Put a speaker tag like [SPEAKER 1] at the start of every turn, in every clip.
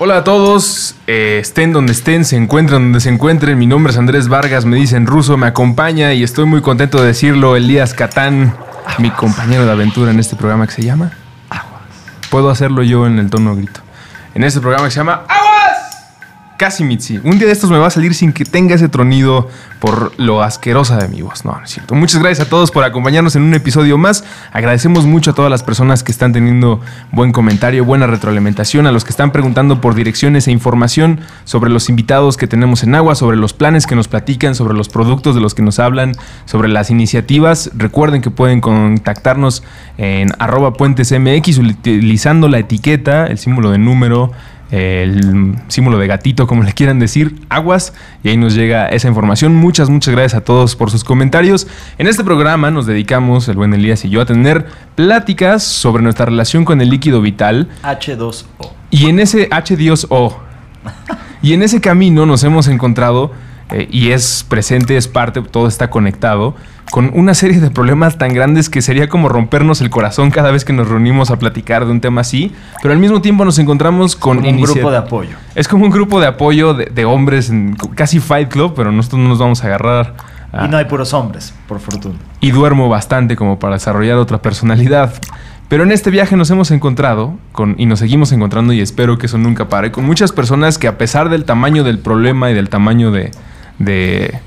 [SPEAKER 1] Hola a todos, eh, estén donde estén, se encuentren donde se encuentren. Mi nombre es Andrés Vargas, me dicen ruso, me acompaña y estoy muy contento de decirlo. Elías Catán, mi compañero de aventura en este programa que se llama Aguas. Puedo hacerlo yo en el tono grito. En este programa que se llama Aguas. Casi Mitzi. Un día de estos me va a salir sin que tenga ese tronido por lo asquerosa de mi voz. No, no es cierto. Muchas gracias a todos por acompañarnos en un episodio más. Agradecemos mucho a todas las personas que están teniendo buen comentario, buena retroalimentación, a los que están preguntando por direcciones e información sobre los invitados que tenemos en agua, sobre los planes que nos platican, sobre los productos de los que nos hablan, sobre las iniciativas. Recuerden que pueden contactarnos en arroba puentesmx utilizando la etiqueta, el símbolo de número el símbolo de gatito, como le quieran decir, aguas, y ahí nos llega esa información. Muchas, muchas gracias a todos por sus comentarios. En este programa nos dedicamos, el buen Elías y yo, a tener pláticas sobre nuestra relación con el líquido vital.
[SPEAKER 2] H2O.
[SPEAKER 1] Y en ese H2O. y en ese camino nos hemos encontrado, eh, y es presente, es parte, todo está conectado con una serie de problemas tan grandes que sería como rompernos el corazón cada vez que nos reunimos a platicar de un tema así, pero al mismo tiempo nos encontramos con
[SPEAKER 2] un grupo de apoyo.
[SPEAKER 1] Es como un grupo de apoyo de, hombres, en casi Fight Club, pero nosotros no nos vamos a agarrar.
[SPEAKER 2] Y no hay puros hombres, por fortuna.
[SPEAKER 1] Y duermo bastante como para desarrollar otra personalidad. Pero en este viaje nos hemos encontrado con, y nos seguimos encontrando y espero que eso nunca pare, con muchas personas que a pesar del tamaño del problema y del tamaño de, de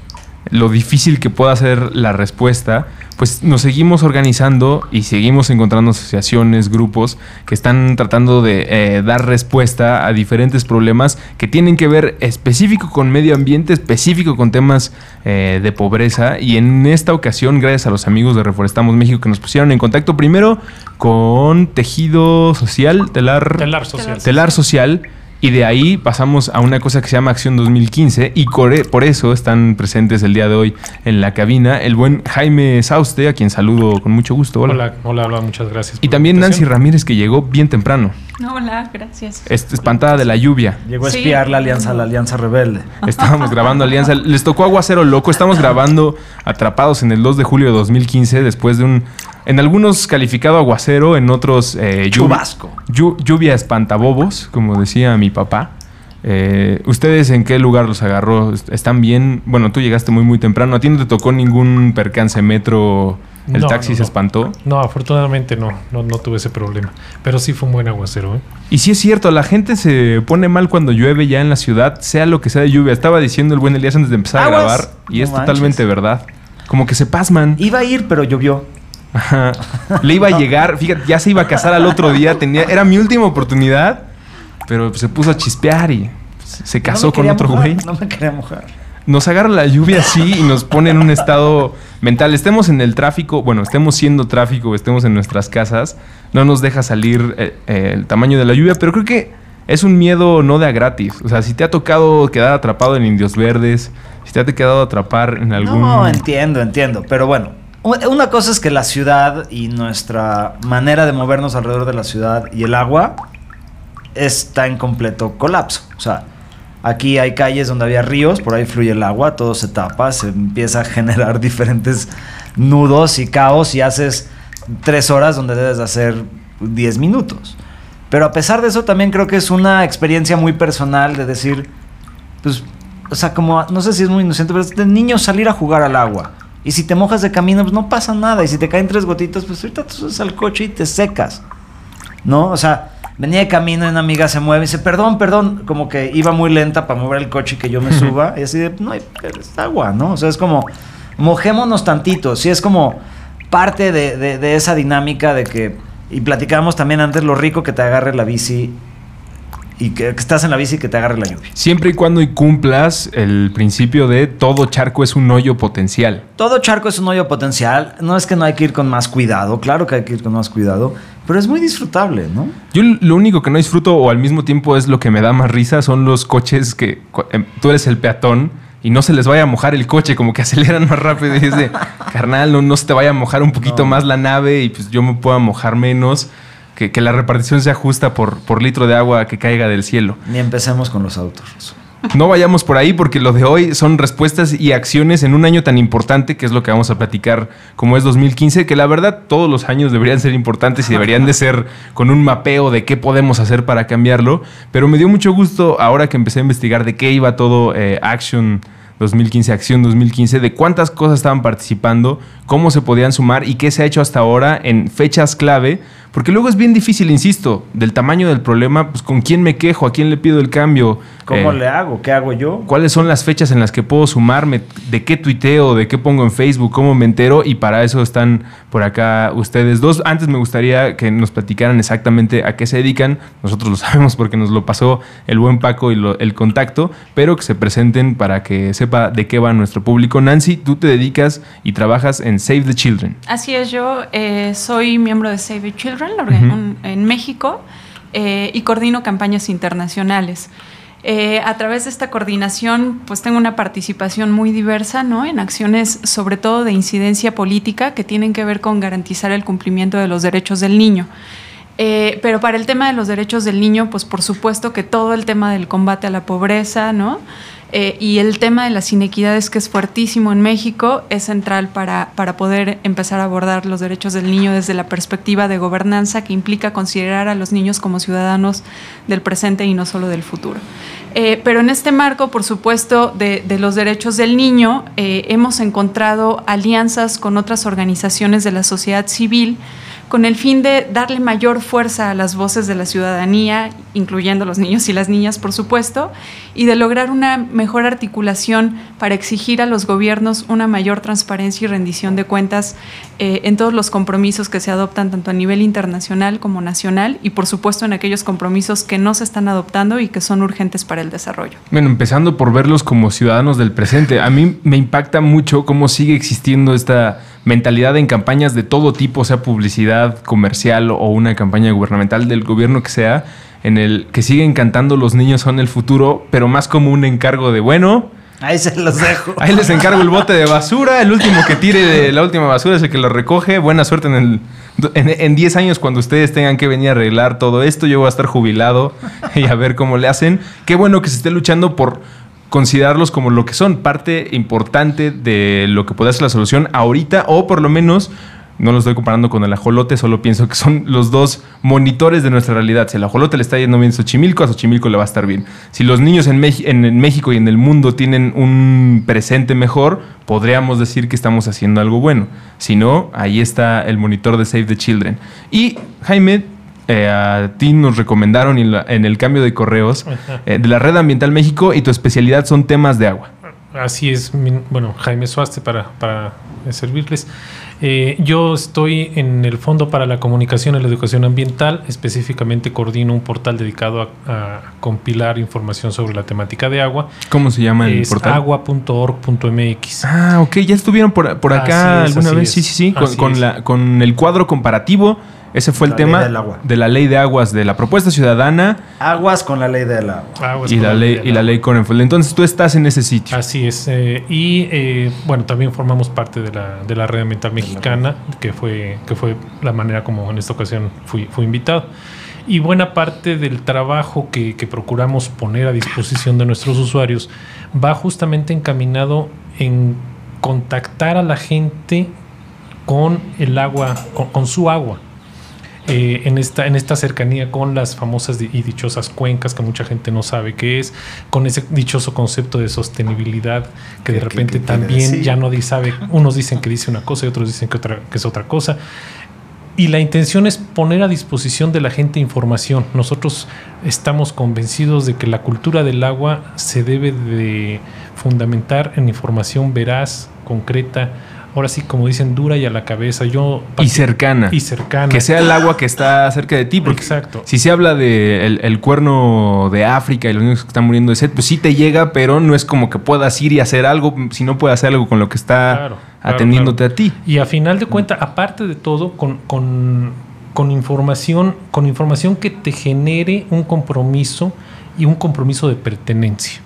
[SPEAKER 1] lo difícil que pueda ser la respuesta, pues nos seguimos organizando y seguimos encontrando asociaciones, grupos que están tratando de eh, dar respuesta a diferentes problemas que tienen que ver específico con medio ambiente, específico con temas eh, de pobreza. Y en esta ocasión, gracias a los amigos de Reforestamos México que nos pusieron en contacto primero con Tejido Social, Telar,
[SPEAKER 3] telar Social.
[SPEAKER 1] Telar Social y de ahí pasamos a una cosa que se llama Acción 2015 y por eso están presentes el día de hoy en la cabina el buen Jaime Sauste, a quien saludo con mucho gusto.
[SPEAKER 3] Hola, hola, hola, muchas gracias.
[SPEAKER 1] Y también Nancy Ramírez, que llegó bien temprano.
[SPEAKER 4] Hola, gracias.
[SPEAKER 1] espantada de la lluvia.
[SPEAKER 2] Llegó a espiar la alianza, la alianza rebelde.
[SPEAKER 1] Estábamos grabando Alianza. Les tocó aguacero loco. Estamos grabando Atrapados en el 2 de julio de 2015 después de un en algunos calificado aguacero, en otros
[SPEAKER 2] eh, Chubasco.
[SPEAKER 1] lluvia espantabobos, como decía mi papá. Eh, ¿Ustedes en qué lugar los agarró? ¿Están bien? Bueno, tú llegaste muy muy temprano. ¿A ti no te tocó ningún percance metro? ¿El taxi se espantó?
[SPEAKER 3] No, afortunadamente no, no, no tuve ese problema. Pero sí fue un buen aguacero. ¿eh?
[SPEAKER 1] Y sí es cierto, la gente se pone mal cuando llueve ya en la ciudad, sea lo que sea de lluvia. Estaba diciendo el buen Elías antes de empezar a grabar, y es totalmente verdad. Como que se pasman.
[SPEAKER 2] Iba a ir, pero llovió.
[SPEAKER 1] Le iba a llegar, fíjate, ya se iba a casar al otro día, tenía, era mi última oportunidad, pero se puso a chispear y se casó con otro güey.
[SPEAKER 2] No me quería mojar.
[SPEAKER 1] Nos agarra la lluvia así y nos pone en un estado mental. Estemos en el tráfico, bueno, estemos siendo tráfico, estemos en nuestras casas, no nos deja salir eh, eh, el tamaño de la lluvia, pero creo que es un miedo no de a gratis. O sea, si te ha tocado quedar atrapado en Indios Verdes, si te ha quedado atrapar en algún...
[SPEAKER 2] No, entiendo, entiendo. Pero bueno, una cosa es que la ciudad y nuestra manera de movernos alrededor de la ciudad y el agua está en completo colapso. O sea, aquí hay calles donde había ríos, por ahí fluye el agua, todo se tapa, se empieza a generar diferentes nudos y caos y haces tres horas donde debes hacer diez minutos. Pero a pesar de eso también creo que es una experiencia muy personal de decir, pues, o sea, como, no sé si es muy inocente, pero es de niño salir a jugar al agua y si te mojas de camino, pues no pasa nada. Y si te caen tres gotitas, pues ahorita tú subes al coche y te secas. ¿No? O sea, venía de camino y una amiga se mueve y dice, perdón, perdón, como que iba muy lenta para mover el coche y que yo me suba. y así de, no hay, es agua, ¿no? O sea, es como, mojémonos tantito. Sí, es como parte de, de esa dinámica de que, y platicábamos también antes lo rico que te agarre la bici y que, que estás en la bici y que te agarre la lluvia.
[SPEAKER 1] Siempre y cuando y cumplas el principio de todo charco es un hoyo potencial.
[SPEAKER 2] Todo charco es un hoyo potencial. No es que no hay que ir con más cuidado, claro que hay que ir con más cuidado, pero es muy disfrutable, ¿no?
[SPEAKER 1] Yo lo único que no disfruto o al mismo tiempo es lo que me da más risa son los coches que em, tú eres el peatón y no se les vaya a mojar el coche, como que aceleran más rápido y es de, carnal, no, no se te vaya a mojar un poquito
[SPEAKER 2] No.
[SPEAKER 1] más la nave y pues yo me pueda mojar menos, que, que la repartición sea justa por, por litro de agua que caiga del cielo.
[SPEAKER 2] Ni empecemos con los autos.
[SPEAKER 1] No vayamos por ahí porque lo de hoy son respuestas y acciones en un año tan importante que es lo que vamos a platicar como es 2015, que la verdad todos los años deberían ser importantes y deberían de ser con un mapeo de qué podemos hacer para cambiarlo, pero me dio mucho gusto ahora que empecé a investigar de qué iba todo eh, Action 2015, Acción 2015, de cuántas cosas estaban participando, cómo se podían sumar y qué se ha hecho hasta ahora en fechas clave, porque luego es bien difícil, insisto, del tamaño del problema, pues con quién me quejo, a quién le pido el cambio.
[SPEAKER 2] ¿Cómo
[SPEAKER 1] Eh,
[SPEAKER 2] le hago? ¿Qué hago yo?
[SPEAKER 1] cuáles son las fechas en las que puedo sumarme, de qué tuiteo, de qué pongo en Facebook, cómo me entero y para eso están por acá ustedes dos. Antes me gustaría que nos platicaran exactamente a qué se dedican, nosotros lo sabemos porque nos lo pasó el buen Paco y lo- el contacto, pero que se presenten para que sepa de qué va nuestro público. Nancy, tú te dedicas y trabajas en Save the Children.
[SPEAKER 4] Así es, yo eh, soy miembro de Save the Children la orga-
[SPEAKER 1] Ujú.
[SPEAKER 4] un- en México eh, y coordino campañas internacionales. Eh, a través de esta coordinación, pues tengo una participación muy diversa, ¿no? En acciones, sobre todo de incidencia política, que tienen que ver con garantizar el cumplimiento de los derechos del niño. Eh, pero para el tema de los derechos del niño, pues por supuesto que todo el tema del combate a la pobreza, ¿no? Eh, y el tema de las inequidades, que es fuertísimo en México, es central para, para poder empezar a abordar los derechos del niño desde la perspectiva de gobernanza que implica considerar a los niños como ciudadanos del presente y no solo del futuro. Eh, pero en este marco, por supuesto, de, los derechos del niño, eh, hemos encontrado alianzas con otras organizaciones de la sociedad civil con el fin de darle mayor fuerza a las voces de la ciudadanía, incluyendo los niños y las niñas, por supuesto, y de lograr una mejor articulación para exigir a los gobiernos una mayor transparencia y rendición de cuentas eh, en todos los compromisos que se adoptan tanto a nivel internacional como nacional y, por supuesto, en aquellos compromisos que no se están adoptando y que son urgentes para el desarrollo.
[SPEAKER 1] Bueno, empezando por verlos como ciudadanos del presente. A mí me impacta mucho cómo sigue existiendo esta mentalidad en campañas de todo tipo, sea publicidad comercial o una campaña gubernamental del gobierno que sea, en el que siguen cantando los niños son el futuro, pero más como un encargo de bueno.
[SPEAKER 2] Ahí se los dejo.
[SPEAKER 1] Ahí les encargo el bote de basura. El último que tire de la última basura es el que lo recoge. Buena suerte en el. En, en 10 años, cuando ustedes tengan que venir a arreglar todo esto, yo voy a estar jubilado y a ver cómo le hacen. Qué bueno que se esté luchando por considerarlos como lo que son, parte importante de lo que puede ser la solución ahorita, o por lo menos, no lo estoy comparando con el ajolote, solo pienso que son los dos monitores de nuestra realidad. Si el ajolote le está yendo bien a Xochimilco, a Xochimilco le va a estar bien. Si los niños en, en- en México y en el mundo tienen un presente mejor, podríamos decir que estamos haciendo algo bueno. Si no, ahí está el monitor de Save the Children. Y Jaime, eh, a ti nos recomendaron en, la- en el cambio de correos eh, de la Red Ambiental México y tu especialidad son temas de agua.
[SPEAKER 3] Así es, mi- bueno, Jaime Suaste para, para servirles. Eh, yo estoy en el Fondo para la Comunicación y la Educación Ambiental, específicamente coordino un portal dedicado a, a compilar información sobre la temática de agua.
[SPEAKER 1] ¿Cómo se llama el
[SPEAKER 3] es
[SPEAKER 1] portal?
[SPEAKER 3] agua.org.mx.
[SPEAKER 1] Ah, ok, ya estuvieron por, por acá
[SPEAKER 3] es,
[SPEAKER 1] alguna vez.
[SPEAKER 3] es.
[SPEAKER 1] Sí, sí, sí, con, la, con el cuadro comparativo. Ese fue el
[SPEAKER 2] La ley
[SPEAKER 1] tema
[SPEAKER 2] del agua.
[SPEAKER 1] de la ley de aguas, de la propuesta ciudadana
[SPEAKER 2] Aguas con la ley del agua.
[SPEAKER 3] Aguas
[SPEAKER 1] y
[SPEAKER 3] con
[SPEAKER 1] la, ley, y la ley Corenfeld. Entonces tú estás en ese sitio.
[SPEAKER 3] Así es. eh, y eh, bueno, también formamos parte de la, de la red ambiental mexicana, que fue, que fue la manera como en esta ocasión fui, fui invitado. Y buena parte del trabajo que, que procuramos poner a disposición de nuestros usuarios va justamente encaminado en contactar a la gente con el agua, con, con su agua. Eh, en, esta, en esta cercanía con las famosas y dichosas cuencas que mucha gente no sabe qué es, con ese dichoso concepto de sostenibilidad que de
[SPEAKER 2] ¿Qué-
[SPEAKER 3] repente
[SPEAKER 2] qué- qué quiere
[SPEAKER 3] también
[SPEAKER 2] decir?
[SPEAKER 3] ya no sabe, unos dicen que dice una cosa y otros dicen que, otra, que es otra cosa. Y la intención es poner a disposición de la gente información. Nosotros estamos convencidos de que la cultura del agua se debe de fundamentar en información veraz, concreta, ahora sí, como dicen, dura y a la cabeza. Yo
[SPEAKER 1] y cercana.
[SPEAKER 3] Y cercana.
[SPEAKER 1] Que sea el agua que está cerca de ti. Porque
[SPEAKER 3] Exacto.
[SPEAKER 1] Si se habla de el, el cuerno de África y los niños que están muriendo de sed, pues sí te llega, pero no es como que puedas ir y hacer algo si no puedes hacer algo con lo que está
[SPEAKER 3] Claro, claro,
[SPEAKER 1] atendiéndote
[SPEAKER 3] claro.
[SPEAKER 1] a ti.
[SPEAKER 3] Y a final de cuentas, aparte de todo, con, con, con información, con información que te genere un compromiso y un compromiso de pertenencia.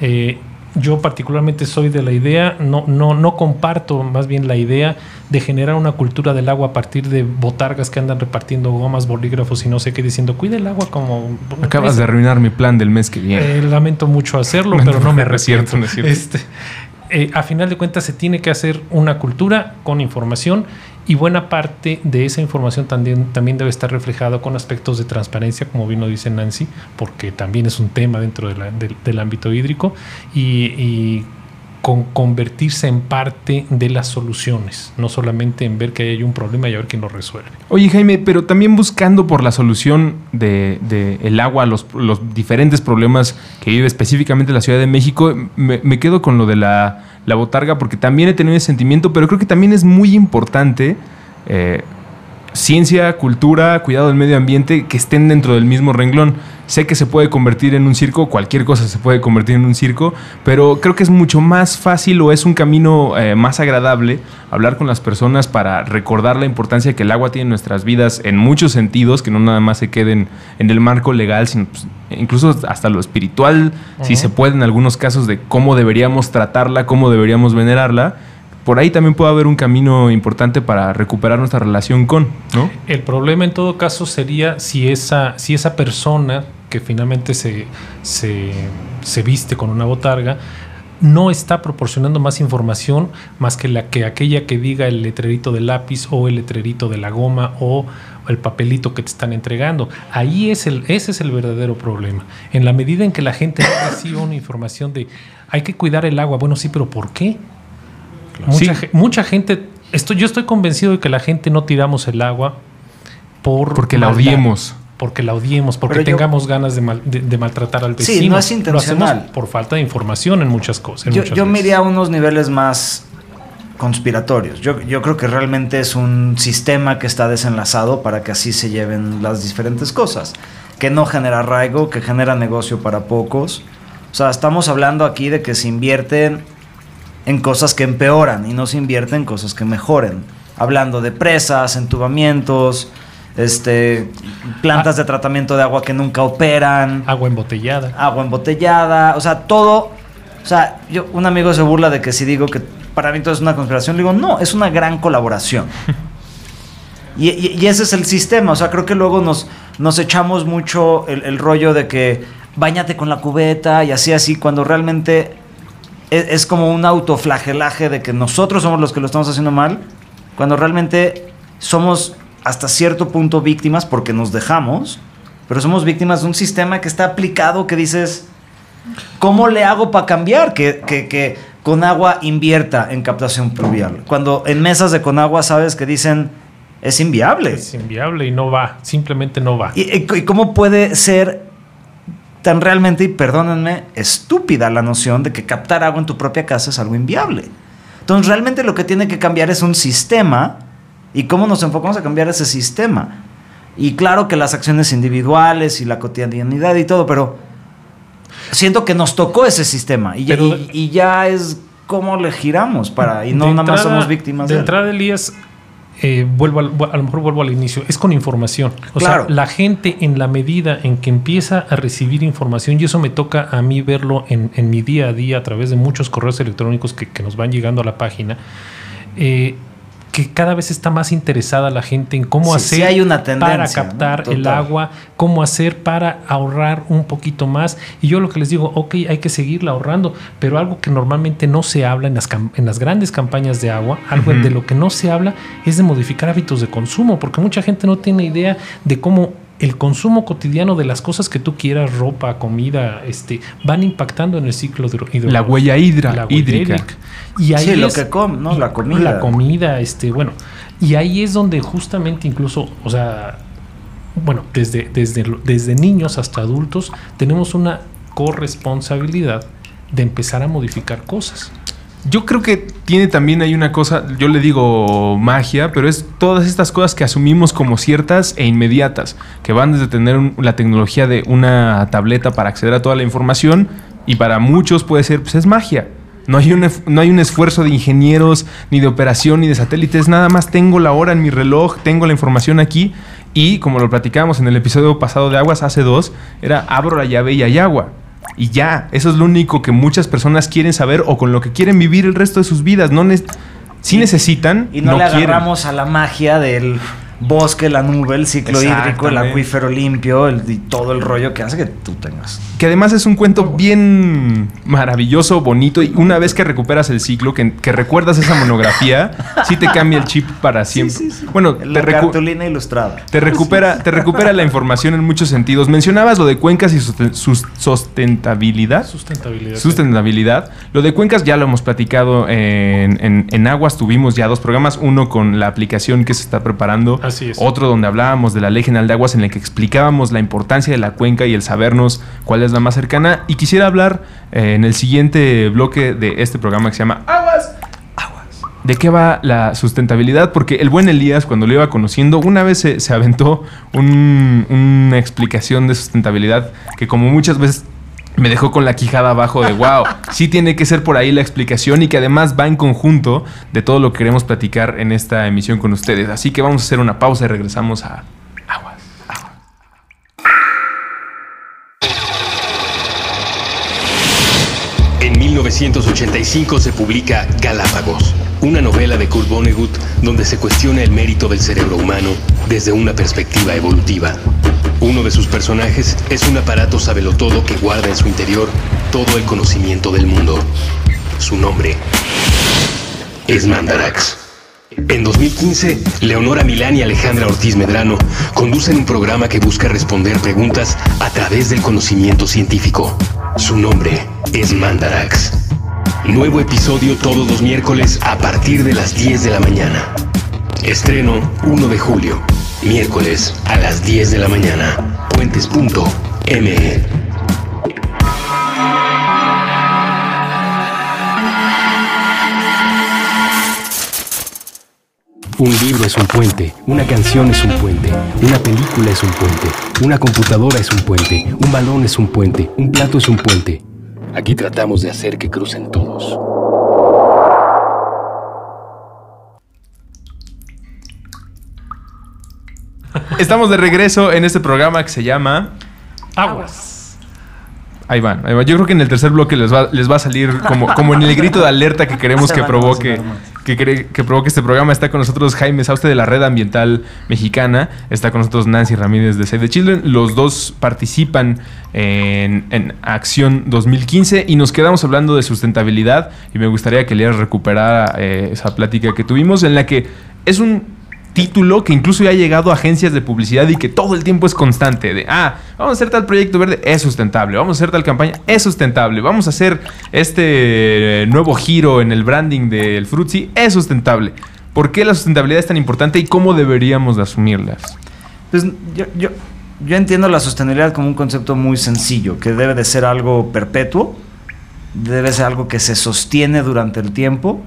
[SPEAKER 3] Eh, yo particularmente soy de la idea, no, no, no comparto más bien la idea de generar una cultura del agua a partir de botargas que andan repartiendo gomas, bolígrafos y no sé qué, diciendo, cuida el agua como...
[SPEAKER 1] Acabas de arruinar mi plan del mes que viene.
[SPEAKER 3] Eh, lamento mucho hacerlo, pero no me
[SPEAKER 1] no es cierto,
[SPEAKER 3] arrepiento.
[SPEAKER 1] no es cierto.
[SPEAKER 3] Este, eh, a final de cuentas se tiene que hacer una cultura con información y buena parte de esa información también, también debe estar reflejada con aspectos de transparencia, como bien dice Nancy, porque también es un tema dentro del- ámbito hídrico. Y con convertirse en parte de las soluciones, no solamente en ver que hay un problema y a ver quién lo resuelve.
[SPEAKER 1] Oye, Jaime, pero también buscando por la solución de, de el agua, los, los diferentes problemas que vive específicamente la Ciudad de México, me, quedo con lo de la, la botarga, porque también he tenido ese sentimiento, pero creo que también es muy importante eh, ciencia, cultura, cuidado del medio ambiente, que estén dentro del mismo renglón. Sé que se puede convertir en un circo, cualquier cosa se puede convertir en un circo, pero creo que es mucho más fácil o es un camino eh, más agradable hablar con las personas para recordar la importancia que el agua tiene en nuestras vidas en muchos sentidos, que no nada más se queden en el marco legal, sino pues, incluso hasta lo espiritual, si se puede en algunos casos de cómo deberíamos tratarla, cómo deberíamos venerarla. Por ahí también puede haber un camino importante para recuperar nuestra relación con, ¿no?
[SPEAKER 3] El problema en todo caso sería si esa, si esa persona que finalmente se, se, se viste con una botarga no está proporcionando más información más que la que aquella que diga el letrerito del lápiz o el letrerito de la goma o el papelito que te están entregando. Ahí es el, ese es el verdadero problema. En la medida en que la gente no reciba una información de hay que cuidar el agua, bueno, sí, pero ¿por qué? Mucha,
[SPEAKER 1] Sí.
[SPEAKER 3] mucha gente, estoy, yo estoy convencido de que la gente no tiramos el agua por
[SPEAKER 1] Porque la odiemos.
[SPEAKER 3] Porque la odiemos, porque
[SPEAKER 2] Pero yo-
[SPEAKER 3] tengamos ganas de, mal- de- de maltratar al
[SPEAKER 2] Sí,
[SPEAKER 3] vecino.
[SPEAKER 2] no es intencional.
[SPEAKER 3] Lo hacemos por falta de información en muchas cosas. en
[SPEAKER 2] Yo,
[SPEAKER 3] muchas
[SPEAKER 2] yo me iría a unos niveles más conspiratorios. Yo, yo creo que realmente es un sistema que está desenlazado para que así se lleven las diferentes cosas. Que no genera arraigo, que genera negocio para pocos. O sea, estamos hablando aquí de que se invierten en cosas que empeoran y no se invierte en cosas que mejoren. Hablando de presas, entubamientos, este, plantas de tratamiento de agua que nunca operan
[SPEAKER 3] Agua embotellada.
[SPEAKER 2] agua embotellada, o sea, todo. O sea, yo, un amigo se burla de que si digo que para mí todo es una conspiración, le digo, no, es una gran colaboración. Y, y- y ese es el sistema, o sea, creo que luego nos, nos echamos mucho el, el rollo de que bañate con la cubeta y así, así, cuando realmente es, es como un autoflagelaje de que nosotros somos los que lo estamos haciendo mal, cuando realmente somos hasta cierto punto víctimas porque nos dejamos, pero somos víctimas de un sistema que está aplicado que dices, ¿cómo le hago para cambiar? Que, que, que con agua invierta en captación pluvial. Cuando en mesas de con agua sabes que dicen, es inviable.
[SPEAKER 3] Es inviable y no va. Simplemente no va.
[SPEAKER 2] ¿Y, y- y cómo puede ser tan realmente, y perdónenme, estúpida la noción de que captar agua en tu propia casa es algo inviable? Entonces, realmente lo que tiene que cambiar es un sistema y cómo nos enfocamos a cambiar ese sistema. Y claro que las acciones individuales y la cotidianidad y todo, pero siento que nos tocó ese sistema y, ya- y- y ya es cómo le giramos para y no nada más somos víctimas
[SPEAKER 3] De
[SPEAKER 2] de,
[SPEAKER 3] entrada, Elías, eh, vuelvo al- a, lo mejor vuelvo al inicio, es con información. O
[SPEAKER 2] Claro.
[SPEAKER 3] sea, la gente en la medida en que empieza a recibir información, y eso me toca a mí verlo en, en mi día a día a través de muchos correos electrónicos que, que nos van llegando a la página, eh, que cada vez está más interesada la gente en cómo
[SPEAKER 2] Sí,
[SPEAKER 3] hacer
[SPEAKER 2] sí hay una
[SPEAKER 3] para captar
[SPEAKER 2] ¿no?
[SPEAKER 3] el agua, cómo hacer para ahorrar un poquito más. Y yo lo que les digo, ok, hay que seguirla ahorrando, pero algo que normalmente no se habla en las, en las grandes campañas de agua, algo de lo que no se habla es de modificar hábitos de consumo, porque mucha gente no tiene idea de cómo el consumo cotidiano de las cosas que tú quieras, ropa, comida, este, van impactando en el ciclo hidro- hidrológico.
[SPEAKER 1] La huella hidra-
[SPEAKER 3] La huella
[SPEAKER 1] hídrica.
[SPEAKER 3] hídrica. Y ahí
[SPEAKER 2] Sí, lo
[SPEAKER 3] es-
[SPEAKER 2] que com- ¿no? La comida.
[SPEAKER 3] La comida, este, bueno. Y ahí es donde justamente incluso, o sea, bueno, desde, desde, lo- desde niños hasta adultos, tenemos una corresponsabilidad de empezar a modificar cosas.
[SPEAKER 1] Yo creo que tiene también hay una cosa, yo le digo magia, pero es todas estas cosas que asumimos como ciertas e inmediatas, que van desde tener la tecnología de una tableta para acceder a toda la información y para muchos puede ser, pues es magia. No hay, un, no hay un esfuerzo de ingenieros, ni de operación, ni de satélites, nada más tengo la hora en mi reloj, tengo la información aquí y como lo platicábamos en el episodio pasado de Aguas hace dos, era abro la llave y hay agua. Y ya, eso es lo único que muchas personas quieren saber o con lo que quieren vivir el resto de sus vidas. No ne- sí necesitan,
[SPEAKER 2] Y no,
[SPEAKER 1] no,
[SPEAKER 2] le
[SPEAKER 1] quieren.
[SPEAKER 2] agarramos a la magia del bosque, la nube, el ciclo hídrico, el acuífero limpio el- y todo el rollo que hace que tú tengas.
[SPEAKER 1] Que además es un cuento bien maravilloso, bonito. Y una vez que recuperas el ciclo, que, que recuerdas esa monografía, sí te cambia el chip para siempre. Bueno, te,
[SPEAKER 2] La
[SPEAKER 1] recu-
[SPEAKER 2] cartulina ilustrada.
[SPEAKER 1] te recupera, te recupera la información en muchos sentidos. Mencionabas lo de cuencas y sus- sustentabilidad.
[SPEAKER 3] Sustentabilidad.
[SPEAKER 1] Sustentabilidad. Lo de cuencas ya lo hemos platicado en, en- en Aguas. Tuvimos ya dos programas. Uno con la aplicación que se está preparando.
[SPEAKER 3] Así es.
[SPEAKER 1] Otro donde hablábamos de la Ley General de Aguas en el que explicábamos la importancia de la cuenca y el sabernos cuál es la más cercana. Y quisiera hablar eh, en el siguiente bloque de este programa que se llama Aguas. Aguas. ¿De qué va la sustentabilidad? Porque el buen Elías, cuando lo iba conociendo, una vez se, se aventó un- una explicación de sustentabilidad que como muchas veces me dejó con la quijada abajo de wow, sí tiene que ser por ahí la explicación y que además va en conjunto de todo lo que queremos platicar en esta emisión con ustedes. Así que vamos a hacer una pausa y regresamos a Aguas.
[SPEAKER 5] En 1985 se publica Galápagos, una novela de Kurt Vonnegut donde se cuestiona el mérito del cerebro humano desde una perspectiva evolutiva. Uno de sus personajes es un aparato sabelotodo que guarda en su interior todo el conocimiento del mundo. Su nombre es Mandarax. En 2015, Leonora Milán y Alejandra Ortiz Medrano conducen un programa que busca responder preguntas a través del conocimiento científico. Su nombre es Mandarax. Nuevo episodio todos los miércoles a partir de las 10 de la mañana. Estreno 1 de julio, miércoles a las 10 de la mañana. Puentes.me. Un libro es un puente, una canción es un puente, una película es un puente, una computadora es un puente, un balón es un puente, un plato es un puente. Aquí tratamos de hacer que crucen todos.
[SPEAKER 1] Estamos de regreso en este programa que se llama
[SPEAKER 3] Aguas.
[SPEAKER 1] Ahí van, ahí van. Yo creo que en el tercer bloque les va, les va a salir como, como en el grito de alerta que queremos que provoque, que, cre- que provoque este programa. Está con nosotros Jaime Sauste de la Red Ambiental Mexicana. Está con nosotros Nancy Ramírez de Save the Children. Los dos participan en, en Acción 2015 y nos quedamos hablando de sustentabilidad. Y me gustaría que Elías recuperara eh, esa plática que tuvimos en la que es un título que incluso ya ha llegado a agencias de publicidad y que todo el tiempo es constante. De, ah, vamos a hacer tal proyecto verde, es sustentable. Vamos a hacer tal campaña, es sustentable. Vamos a hacer este nuevo giro en el branding del Fruitsy, es sustentable. ¿Por qué la sustentabilidad es tan importante y cómo deberíamos de asumirlas?
[SPEAKER 2] Pues yo, yo, yo entiendo la sostenibilidad como un concepto muy sencillo, que debe de ser algo perpetuo, debe ser algo que se sostiene durante el tiempo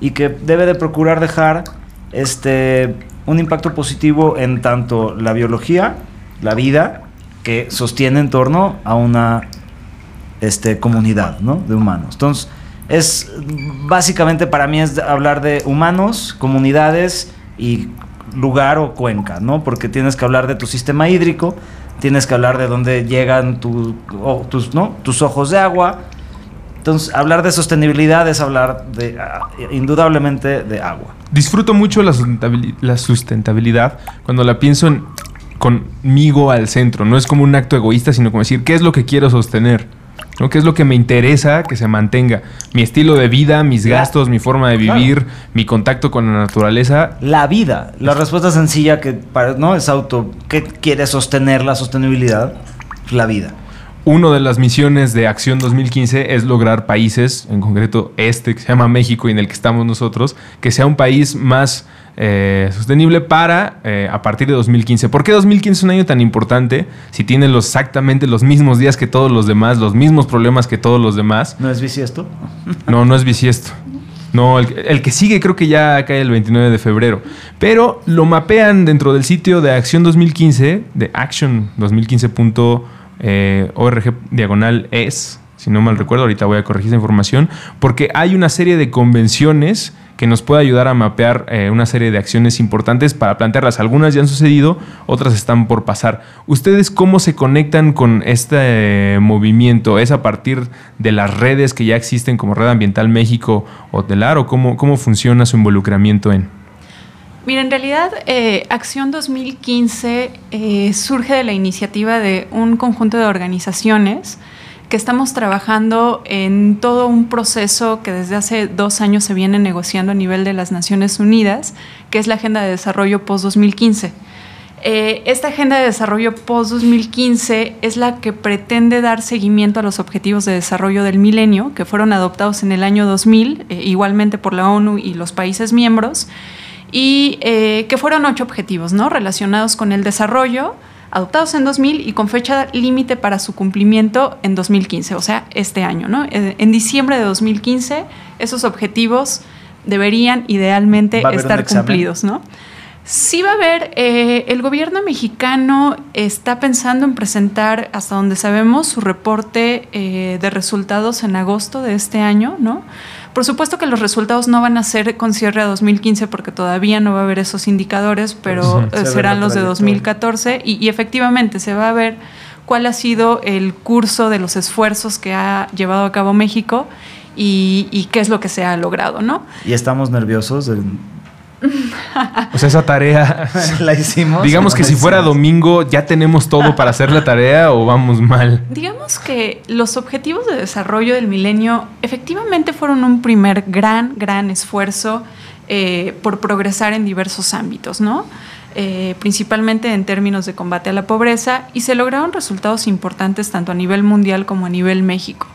[SPEAKER 2] y que debe de procurar dejar este, un impacto positivo en tanto la biología, la vida, que sostiene en torno a una este, comunidad de humanos. Entonces, es básicamente para mí es hablar de humanos, comunidades y lugar o cuenca, ¿no? Porque tienes que hablar de tu sistema hídrico, tienes que hablar de dónde llegan tus, ¿no? tus ojos de agua. Entonces, hablar de sostenibilidad es hablar de, ah, indudablemente, de agua.
[SPEAKER 1] Disfruto mucho la sustentabil- la sustentabilidad cuando la pienso en- conmigo al centro. No es como un acto egoísta, sino como decir, ¿qué es lo que quiero sostener? ¿no? ¿Qué es lo que me interesa que se mantenga? Mi estilo de vida, mis gastos, mi forma de
[SPEAKER 2] Claro.
[SPEAKER 1] vivir, mi contacto con la naturaleza.
[SPEAKER 2] La vida. La respuesta sencilla que para- no es auto. ¿Qué quiere sostener la sostenibilidad? La vida.
[SPEAKER 1] Una de las misiones de Acción 2015 es lograr países, en concreto este que se llama México y en el que estamos nosotros, que sea un país más eh, sostenible para eh, a partir de 2015. ¿Por qué 2015 es un año tan importante si tiene los, exactamente los mismos días que todos los demás, los mismos problemas que todos los demás?
[SPEAKER 2] ¿No es bisiesto?
[SPEAKER 1] No, no es bisiesto. No, el, el, que sigue creo que ya cae el 29 de febrero. Pero lo mapean dentro del sitio de Acción 2015, de action2015.org eh, diagonal es, si no mal recuerdo, ahorita voy a corregir esa información, porque hay una serie de convenciones que nos puede ayudar a mapear eh, una serie de acciones importantes para plantearlas. Algunas ya han sucedido, otras están por pasar. ¿Ustedes cómo se conectan con este eh, movimiento? ¿Es a partir de las redes que ya existen como Red Ambiental México o Telar o cómo, cómo funciona su involucramiento en?
[SPEAKER 4] Mira, en realidad eh, Acción 2015 surge de la iniciativa de un conjunto de organizaciones que estamos trabajando en todo un proceso que desde hace dos años se viene negociando a nivel de las Naciones Unidas, que es la Agenda de Desarrollo Post-2015. Eh, esta Agenda de Desarrollo Post-2015 es la que pretende dar seguimiento a los Objetivos de Desarrollo del Milenio, que fueron adoptados en el año 2000, eh, igualmente por la ONU y los países miembros, y eh, que fueron ocho objetivos ¿no? relacionados con el desarrollo, adoptados en 2000 y con fecha límite para su cumplimiento en 2015, o sea, este año. ¿no? En diciembre de 2015, esos objetivos deberían idealmente estar cumplidos. ¿no? Sí va a haber, eh, el gobierno mexicano está pensando en presentar, hasta donde sabemos, su reporte eh, de resultados en agosto de este año, ¿no? Por supuesto que los resultados no van a ser con cierre a 2015 porque todavía no va a haber esos indicadores, pero eh, serán los de 2014 y, efectivamente se va a ver cuál ha sido el curso de los esfuerzos que ha llevado a cabo México y, qué es lo que se ha logrado, ¿no?
[SPEAKER 2] Y estamos nerviosos.
[SPEAKER 1] O sea, esa tarea
[SPEAKER 2] la hicimos.
[SPEAKER 1] Digamos que si fuera domingo, ¿ya tenemos todo para hacer la tarea o vamos mal?
[SPEAKER 4] Digamos que los objetivos de desarrollo del milenio efectivamente fueron un primer gran, gran esfuerzo eh, por progresar en diversos ámbitos, ¿no? Eh, principalmente en términos de combate a la pobreza, y se lograron resultados importantes tanto a nivel mundial como a nivel México.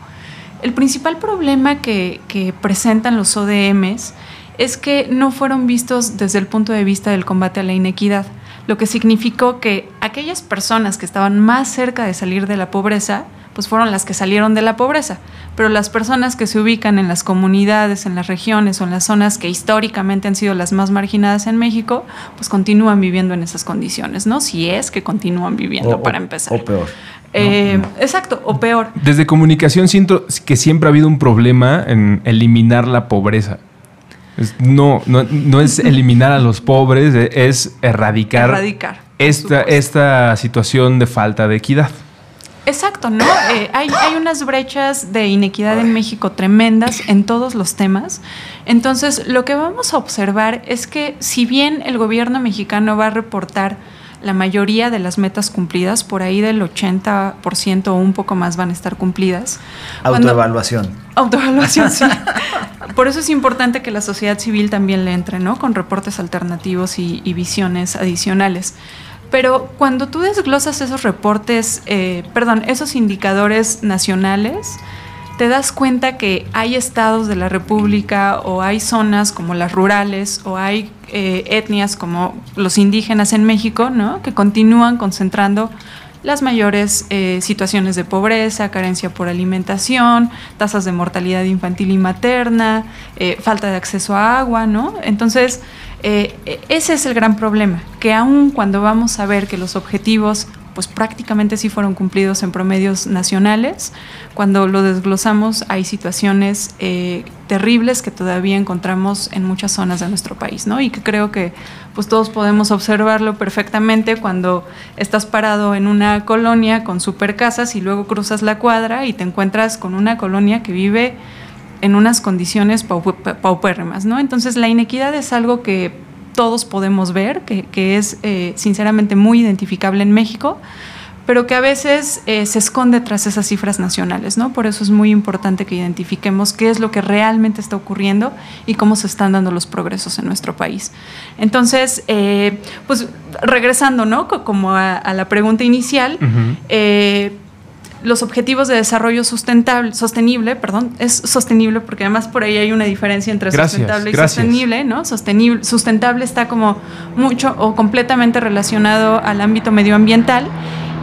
[SPEAKER 4] El principal problema que, que presentan los ODMs es que no fueron vistos desde el punto de vista del combate a la inequidad, lo que significó que aquellas personas que estaban más cerca de salir de la pobreza, pues fueron las que salieron de la pobreza, pero las personas que se ubican en las comunidades, en las regiones o en las zonas que históricamente han sido las más marginadas en México, pues continúan viviendo en esas condiciones, ¿no? Si es que continúan viviendo para empezar.
[SPEAKER 2] O peor.
[SPEAKER 4] Eh, exacto, o peor.
[SPEAKER 1] Desde comunicación siento que siempre ha habido un problema en eliminar la pobreza no, no, es eliminar a los pobres, e, es erradicar, esta, esta situación de falta de equidad.
[SPEAKER 4] Exacto, ¿no? Eh, hay, hay, unas brechas de inequidad en México tremendas en todos los temas. Entonces, lo que vamos a observar es que si bien el gobierno mexicano va a reportar la mayoría de las metas cumplidas, por ahí del 80% o un poco más van a estar cumplidas.
[SPEAKER 2] Autoevaluación.
[SPEAKER 4] autoevaluación, sí. por eso es importante que la sociedad civil también le entre, ¿no? Con reportes alternativos y, visiones adicionales. Pero cuando tú desglosas esos reportes, eh, perdón, esos indicadores nacionales, te das cuenta que hay estados de la República o hay zonas como las rurales o hay eh, etnias como los indígenas en México, ¿no? Que continúan concentrando las mayores eh, situaciones de pobreza, carencia por alimentación, tasas de mortalidad infantil y materna, eh, falta de acceso a agua, ¿no? Entonces, ese es el gran problema, que aun cuando vamos a ver que los objetivos pues prácticamente sí fueron cumplidos en promedios nacionales. Cuando lo desglosamos hay situaciones eh, terribles que todavía encontramos en muchas zonas de nuestro país, ¿no? Y que creo que pues todos podemos observarlo perfectamente cuando estás parado en una colonia con super casas y luego cruzas la cuadra y te encuentras con una colonia que vive en unas condiciones paupérrimas, ¿no? Entonces la inequidad es algo que todos podemos ver, que, es eh, sinceramente muy identificable en México, pero que a veces eh, se esconde tras esas cifras nacionales, ¿no? Por eso es muy importante que identifiquemos qué es lo que realmente está ocurriendo y cómo se están dando los progresos en nuestro país. Entonces, eh, pues regresando, ¿no? Como a, la pregunta inicial, los objetivos de desarrollo sustentable, sostenible, perdón, es sostenible porque además por ahí hay una diferencia entre sustentable y sostenible, ¿no? Sostenible, sustentable está como mucho o completamente relacionado al ámbito medioambiental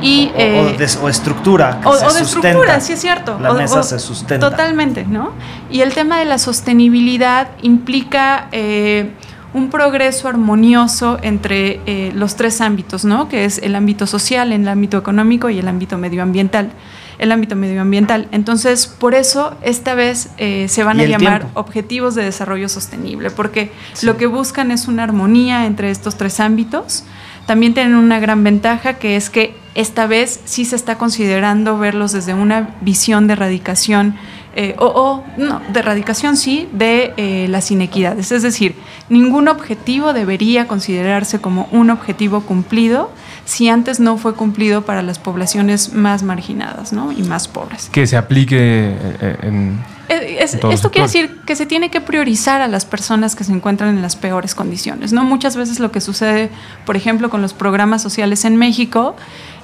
[SPEAKER 4] Y,
[SPEAKER 2] o,
[SPEAKER 4] eh,
[SPEAKER 2] o de- o estructura. que
[SPEAKER 4] o,
[SPEAKER 2] se
[SPEAKER 4] o de
[SPEAKER 2] sustenta.
[SPEAKER 4] estructura, sí es cierto.
[SPEAKER 2] La
[SPEAKER 4] O-
[SPEAKER 2] mesa
[SPEAKER 4] o-
[SPEAKER 2] se sustenta.
[SPEAKER 4] Totalmente, ¿no? Y el tema de la sostenibilidad implica eh, un progreso armonioso entre eh, los tres ámbitos, ¿no? Que es el ámbito social, el ámbito económico y el ámbito medioambiental. El ámbito medioambiental. Entonces, por eso esta vez eh, se van a llamar
[SPEAKER 2] tiempo.
[SPEAKER 4] objetivos de desarrollo sostenible, porque lo que buscan es una armonía entre estos tres ámbitos. También tienen una gran ventaja que es que esta vez sí se está considerando verlos desde una visión de erradicación, eh, o, o, no, de erradicación sí, de eh, las inequidades. Es decir, ningún objetivo debería considerarse como un objetivo cumplido si antes no fue cumplido para las poblaciones más marginadas ¿no? y más pobres.
[SPEAKER 1] Que se aplique eh, en...
[SPEAKER 4] Es-
[SPEAKER 1] En todos
[SPEAKER 4] esto quiere decir que se tiene que priorizar a las personas que se encuentran en las peores condiciones. ¿no? Muchas veces lo que sucede, por ejemplo, con los programas sociales en México,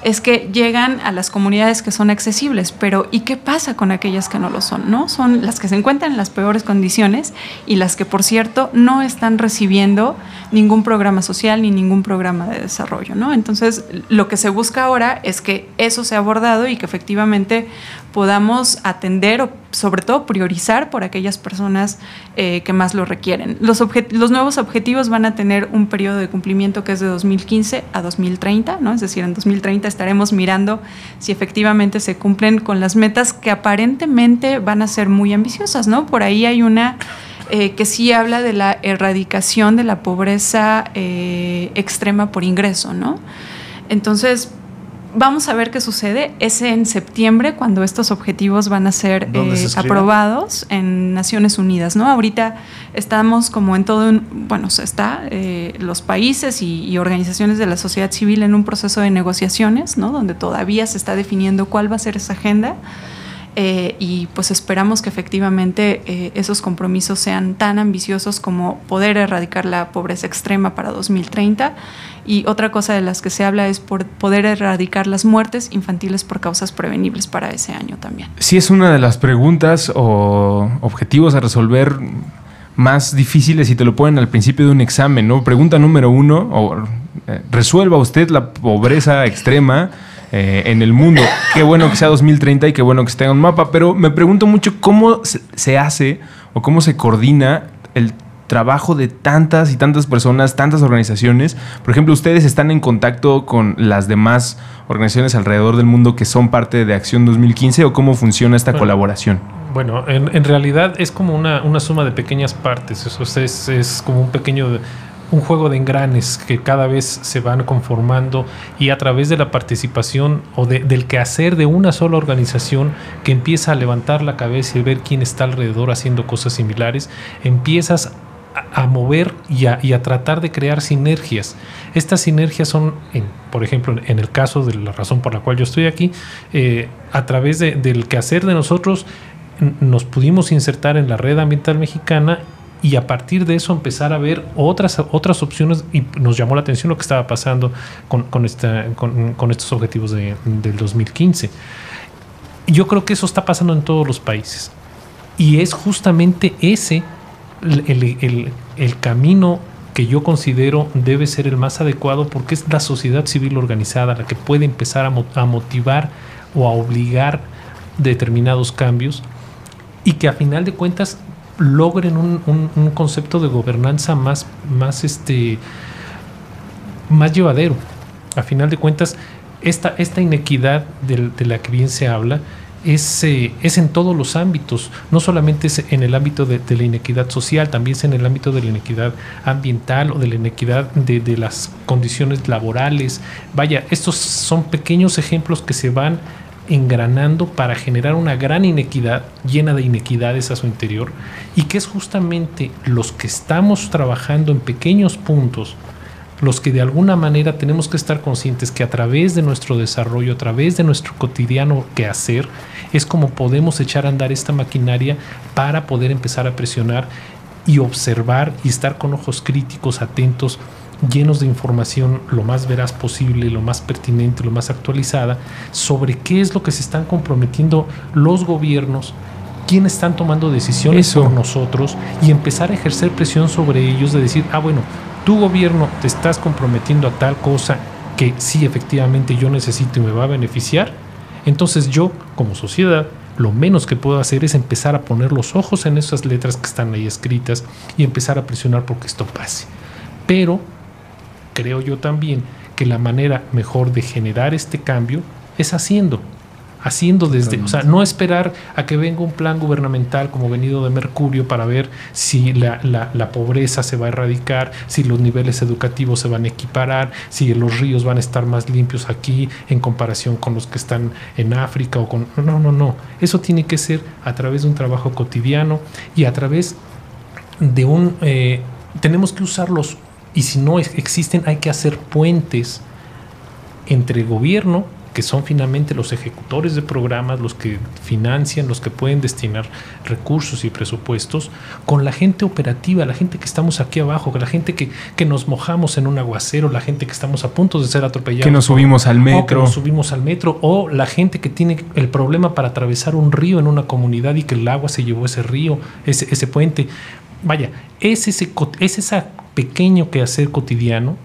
[SPEAKER 4] es que llegan a las comunidades que son accesibles, pero ¿y qué pasa con aquellas que no lo son? ¿no? Son las que se encuentran en las peores condiciones y las que, por cierto, no están recibiendo ningún programa social ni ningún programa de desarrollo. ¿no? Entonces, lo que se busca ahora es que eso sea abordado y que efectivamente podamos atender o sobre todo priorizar por aquellas personas eh, que más lo requieren. Los, nuevos objetivos van a tener un periodo de cumplimiento que es de 2015 a 2030, ¿no? es decir, en 2030 estaremos mirando si efectivamente se cumplen con las metas que aparentemente van a ser muy ambiciosas. ¿no? Por ahí hay una eh, que sí habla de la erradicación de la pobreza eh, extrema por ingreso. ¿no? Entonces, vamos a ver qué sucede. Es en septiembre cuando estos objetivos van a ser
[SPEAKER 2] ¿Dónde se
[SPEAKER 4] eh, aprobados en Naciones Unidas, ¿no? Ahorita estamos como en todo un, bueno, se está eh, los países y, y organizaciones de la sociedad civil en un proceso de negociaciones, ¿no? Donde todavía se está definiendo cuál va a ser esa agenda. Eh, y pues esperamos que efectivamente eh, esos compromisos sean tan ambiciosos como poder erradicar la pobreza extrema para 2030 y otra cosa de las que se habla es por poder erradicar las muertes infantiles por causas prevenibles para ese año también.
[SPEAKER 1] Sí es una de las preguntas o objetivos a resolver más difíciles si te lo ponen al principio de un examen, ¿no? Pregunta número uno, o, eh, resuelva usted la pobreza extrema eh, en el mundo. Qué bueno que sea 2030 y qué bueno que esté en un mapa, pero me pregunto mucho cómo se, hace o cómo se coordina el trabajo de tantas y tantas personas, tantas organizaciones. Por ejemplo, ustedes están en contacto con las demás organizaciones alrededor del mundo que son parte de Acción 2015 o cómo funciona esta
[SPEAKER 3] Bueno.
[SPEAKER 1] colaboración.
[SPEAKER 3] Bueno, en, en realidad es como una, una suma de pequeñas partes. Eso es, es, es como un pequeño, un juego de engranes que cada vez se van conformando y a través de la participación o de- del quehacer de una sola organización que empieza a levantar la cabeza y ver quién está alrededor haciendo cosas similares, empiezas a, mover y a, tratar de crear sinergias. Estas sinergias son, por ejemplo, en el caso de la razón por la cual yo estoy aquí, eh, a través de- del quehacer de nosotros, nos pudimos insertar en la red ambiental mexicana y a partir de eso empezar a ver otras, otras opciones y nos llamó la atención lo que estaba pasando con, con, estos objetivos de- del 2015. Yo creo que eso está pasando en todos los países y es justamente ese el, el- camino que yo considero debe ser el más adecuado porque es la sociedad civil organizada la que puede empezar a, a motivar o a obligar determinados cambios y que a final de cuentas logren un, un- concepto de gobernanza más, más, este, más llevadero. A final de cuentas, esta, esta inequidad de, la que bien se habla es, eh, es en todos los ámbitos, no solamente es en el ámbito de, de la inequidad social, también es en el ámbito de la inequidad ambiental o de la inequidad de, de las condiciones laborales. Vaya, estos son pequeños ejemplos que se van engranando para generar una gran inequidad, llena de inequidades a su interior, y que es justamente los que estamos trabajando en pequeños puntos, los que de alguna manera tenemos que estar conscientes que a través de nuestro desarrollo, a través de nuestro cotidiano quehacer, es como podemos echar a andar esta maquinaria para poder empezar a presionar y observar y estar con ojos críticos, atentos, llenos de información lo más veraz posible, lo más pertinente, lo más actualizada, sobre qué es lo que se están comprometiendo los gobiernos, quiénes están tomando decisiones
[SPEAKER 1] Eso.
[SPEAKER 3] por nosotros y empezar a ejercer presión sobre ellos de decir, ah, bueno, tu gobierno te estás comprometiendo a tal cosa que sí efectivamente yo necesito y me va a beneficiar, entonces yo como sociedad lo menos que puedo hacer es empezar a poner los ojos en esas letras que están ahí escritas y empezar a presionar porque esto pase. Pero creo yo también que la manera mejor de generar este cambio es haciendo, haciendo desde, o sea, no esperar a que venga un plan gubernamental como venido de Mercurio para ver si la, la, pobreza se va a erradicar, si los niveles educativos se van a equiparar, si los ríos van a estar más limpios aquí en comparación con los que están en África o con... No, no, no. Eso tiene que ser a través de un trabajo cotidiano y a través de un... Eh, tenemos que usarlos y si no existen hay que hacer puentes entre gobierno que son finalmente los ejecutores de programas, los que financian, los que pueden destinar recursos y presupuestos, con la gente operativa, la gente que estamos aquí abajo, la gente que, que nos mojamos en un aguacero, la gente que estamos a punto de ser atropellados.
[SPEAKER 1] Que nos subimos al metro.
[SPEAKER 3] que nos subimos al metro, o la gente que tiene el problema para atravesar un río en una comunidad y que el agua se llevó ese río, ese, ese puente. Vaya, es ese, es ese pequeño quehacer cotidiano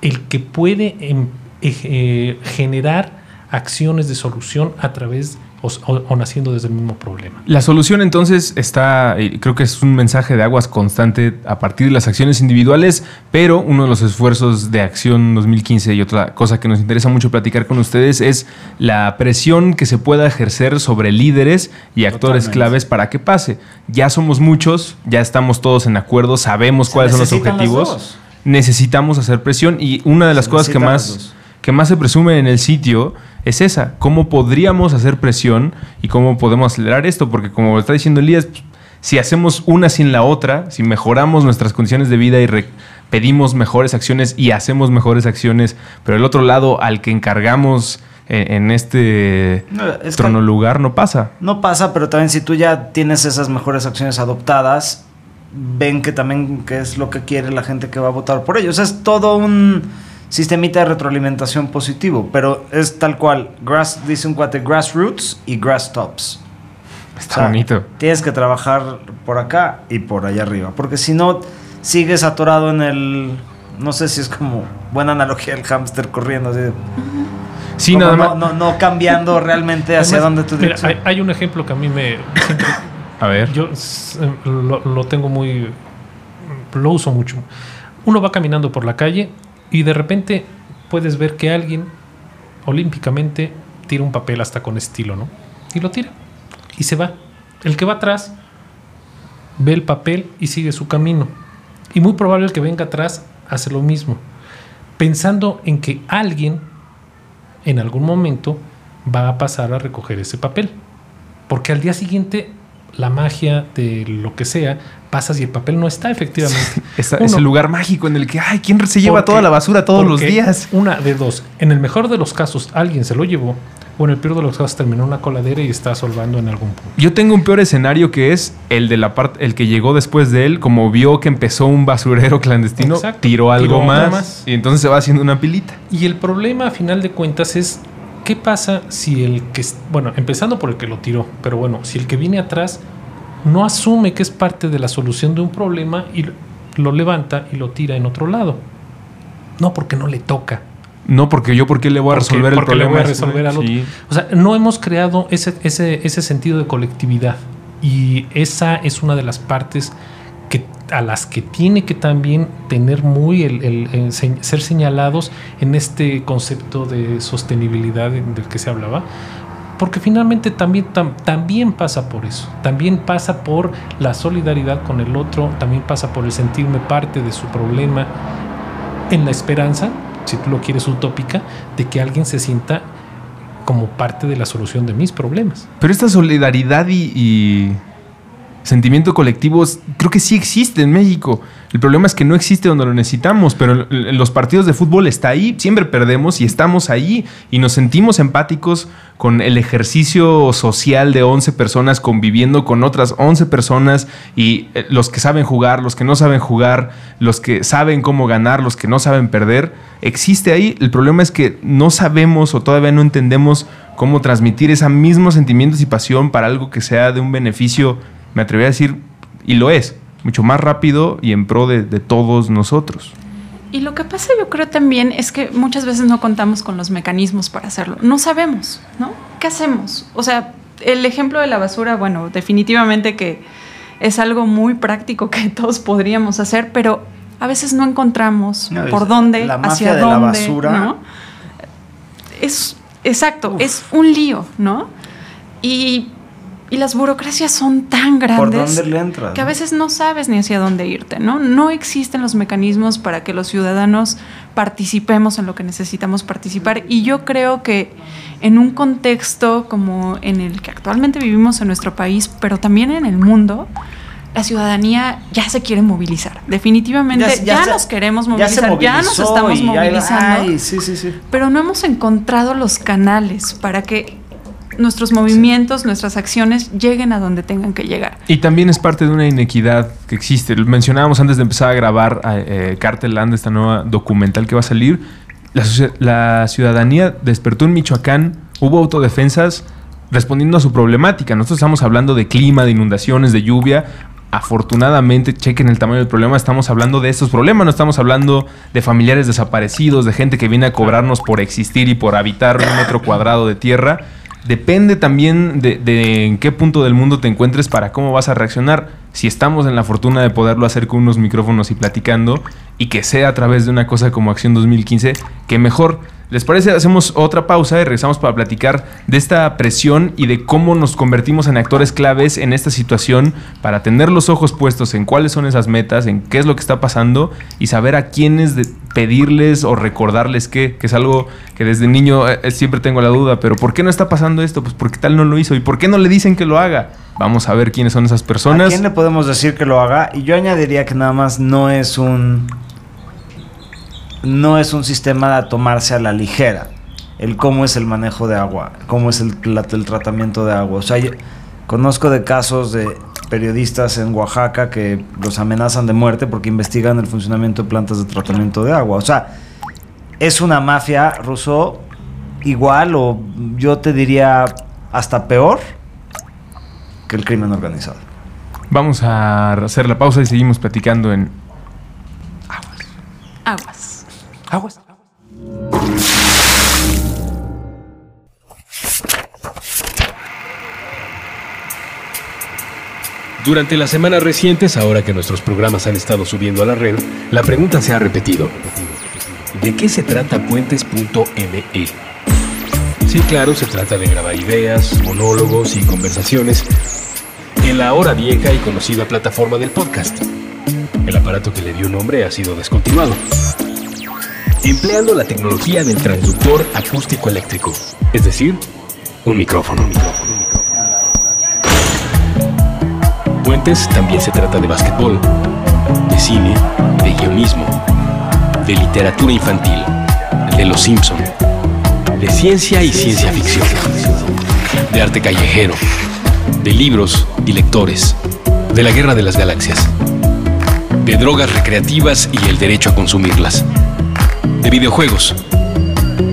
[SPEAKER 3] el que puede em, eh, generar acciones de solución a través o, naciendo desde el mismo problema.
[SPEAKER 1] La solución entonces está, creo que es un mensaje de aguas constante a partir de las acciones individuales, pero uno de los esfuerzos de acción 2015 y otra cosa que nos interesa mucho platicar con ustedes es la presión que se pueda ejercer sobre líderes y actores claves para que pase. Ya somos muchos, ya estamos todos en acuerdo, sabemos cuáles son los objetivos. Necesitamos hacer presión y una de las cosas que más que más se presume en el sitio es esa, cómo podríamos hacer presión y cómo podemos acelerar esto, porque como está diciendo Elías, pues, si hacemos una sin la otra, si mejoramos nuestras condiciones de vida y pedimos mejores acciones y hacemos mejores acciones, pero el otro lado al que encargamos en, este trono lugar no pasa.
[SPEAKER 2] No pasa, pero también si tú ya tienes esas mejores acciones adoptadas, ven que también que es lo que quiere la gente que va a votar por ellos. Es todo un sistemita de retroalimentación positivo, pero es tal cual, grass, dice un cuate, grassroots y grass tops.
[SPEAKER 1] Está bonito.
[SPEAKER 2] Tienes que trabajar por acá y por allá arriba, porque si no, sigues atorado en el, no sé si es como buena analogía el hámster corriendo así.
[SPEAKER 1] Sí, nada
[SPEAKER 2] no, no, no, cambiando realmente hacia donde tú
[SPEAKER 3] mira, hay, un ejemplo que a mí me...
[SPEAKER 1] a ver.
[SPEAKER 3] Yo lo, lo tengo muy... Lo uso mucho. Uno va caminando por la calle y de repente puedes ver que alguien olímpicamente tira un papel hasta con estilo, ¿no? Y lo tira. Y se va. El que va atrás ve el papel y sigue su camino. Y muy probable el que venga atrás hace lo mismo. Pensando en que alguien en algún momento va a pasar a recoger ese papel. Porque al día siguiente la magia de lo que sea pasas y el papel no está efectivamente.
[SPEAKER 1] es, el lugar mágico en el que, ay, ¿quién se lleva toda la basura todos los días?
[SPEAKER 3] Una de dos. En el mejor de los casos, alguien se lo llevó. O en el peor de los casos terminó una coladera y está solvando en algún punto.
[SPEAKER 1] Yo tengo un peor escenario que es el de la parte, el que llegó después de él, como vio que empezó un basurero clandestino, tiró algo más, y entonces se va haciendo una pilita.
[SPEAKER 3] Y el problema a final de cuentas es ¿qué pasa si el que, bueno, empezando por el que lo tiró, pero bueno, si el que viene atrás no asume que es parte de la solución de un problema y lo levanta y lo tira en otro lado. No porque no le toca.
[SPEAKER 1] No, porque yo, ¿por qué le voy a resolver el problema?
[SPEAKER 3] Le voy a resolver al otro. O sea, no hemos creado ese, ese, ese sentido de colectividad. Y esa es una de las partes a las que tiene que también tener muy ser señalados en este concepto de sostenibilidad del que se hablaba porque finalmente también, también pasa por eso, también pasa por la solidaridad con el otro, también pasa por el sentirme parte de su problema, en la esperanza, si tú lo quieres utópica, de que alguien se sienta como parte de la solución de mis problemas.
[SPEAKER 1] Pero esta solidaridad y sentimiento colectivo creo que sí existe en México. El problema es que no existe donde lo necesitamos, pero en los partidos de fútbol está ahí, siempre perdemos y estamos ahí y nos sentimos empáticos con el ejercicio social de 11 personas conviviendo con otras 11 personas y eh, los que saben jugar, los que no saben jugar, los que saben cómo ganar, los que no saben perder, existe ahí. El problema es que no sabemos o todavía no entendemos cómo transmitir ese mismo sentimientos y pasión para algo que sea de un beneficio me atrevería a decir, y lo es, mucho más rápido y en pro de, todos nosotros.
[SPEAKER 4] Y lo que pasa yo creo también es que muchas veces no contamos con los mecanismos para hacerlo. No sabemos, ¿no? ¿Qué hacemos? O sea, el ejemplo de la basura, bueno, definitivamente que es algo muy práctico que todos podríamos hacer, pero a veces no encontramos
[SPEAKER 2] No,
[SPEAKER 4] por dónde,
[SPEAKER 2] la mafia
[SPEAKER 4] hacia
[SPEAKER 2] de la
[SPEAKER 4] dónde,
[SPEAKER 2] basura.
[SPEAKER 4] ¿no? Es exacto, es un lío, ¿no? Y, y las burocracias son tan
[SPEAKER 2] ¿Por
[SPEAKER 4] grandes
[SPEAKER 2] dónde le entras?
[SPEAKER 4] que a veces no sabes ni hacia dónde irte, ¿no? No existen los mecanismos para que los ciudadanos participemos en lo que necesitamos participar y yo creo que en un contexto como en el que actualmente vivimos en nuestro país, pero también en el mundo, la ciudadanía ya se quiere movilizar. Definitivamente ya,
[SPEAKER 2] se-
[SPEAKER 4] nos queremos
[SPEAKER 2] ya
[SPEAKER 4] movilizar, ya, nos estamos movilizando
[SPEAKER 2] ay, sí, sí, sí.
[SPEAKER 4] pero no hemos encontrado los canales para que nuestros movimientos, nuestras acciones lleguen a donde tengan que llegar.
[SPEAKER 1] Y también es parte de una inequidad que existe. Mencionábamos antes de empezar a grabar eh, Cartel Land, esta nueva documental que va a salir. La ciudadanía despertó en Michoacán, hubo autodefensas respondiendo a su problemática. Nosotros estamos hablando de clima, de inundaciones, de lluvia. Afortunadamente, chequen el tamaño del problema, estamos hablando de estos problemas, no estamos hablando de familiares desaparecidos, de gente que viene a cobrarnos por existir y por habitar un metro cuadrado de tierra. Depende también de, de en qué punto del mundo te encuentres para cómo vas a reaccionar. Si estamos en la fortuna de poderlo hacer con unos micrófonos y platicando, y que sea a través de una cosa como Acción 2015, que mejor. ¿Les parece? Hacemos otra pausa y regresamos para platicar de esta presión y de cómo nos convertimos en actores claves en esta situación para tener los ojos puestos en cuáles son esas metas, en qué es lo que está pasando y saber a quiénes pedirles o recordarles qué, que es algo que desde niño eh, siempre tengo la duda, pero ¿por qué no está pasando esto? Pues porque tal no lo hizo y ¿por qué no le dicen que lo haga? Vamos a ver quiénes son esas
[SPEAKER 2] ¿A
[SPEAKER 1] personas.
[SPEAKER 2] quién le podemos decir que lo haga? Y yo añadiría que nada más no es un. No es un sistema a tomarse a la ligera. El cómo es el manejo de agua, cómo es el, la- el tratamiento de agua. O sea, yo conozco de casos de periodistas en Oaxaca que los amenazan de muerte porque investigan el funcionamiento de plantas de tratamiento de agua. O sea, es una mafia ruso igual o yo te diría hasta peor que el crimen organizado.
[SPEAKER 1] Vamos a hacer la pausa y seguimos platicando en
[SPEAKER 4] Aguas.
[SPEAKER 1] Aguas.
[SPEAKER 5] Durante las semanas recientes, ahora que nuestros programas han estado subiendo a la red, la pregunta se ha repetido. ¿De qué se trata puentes.me? Sí, claro, se trata de grabar ideas, monólogos y conversaciones en la ahora vieja y conocida plataforma del podcast. El aparato que le dio nombre ha sido descontinuado. Empleando la tecnología del transductor acústico eléctrico, es decir, un micrófono. Puentes también se trata de básquetbol, de cine, de guionismo, de literatura infantil, de Los Simpson, de ciencia y ciencia ficción, de arte callejero, de libros y lectores, de la guerra de las galaxias, de drogas recreativas y el derecho a consumirlas, de videojuegos,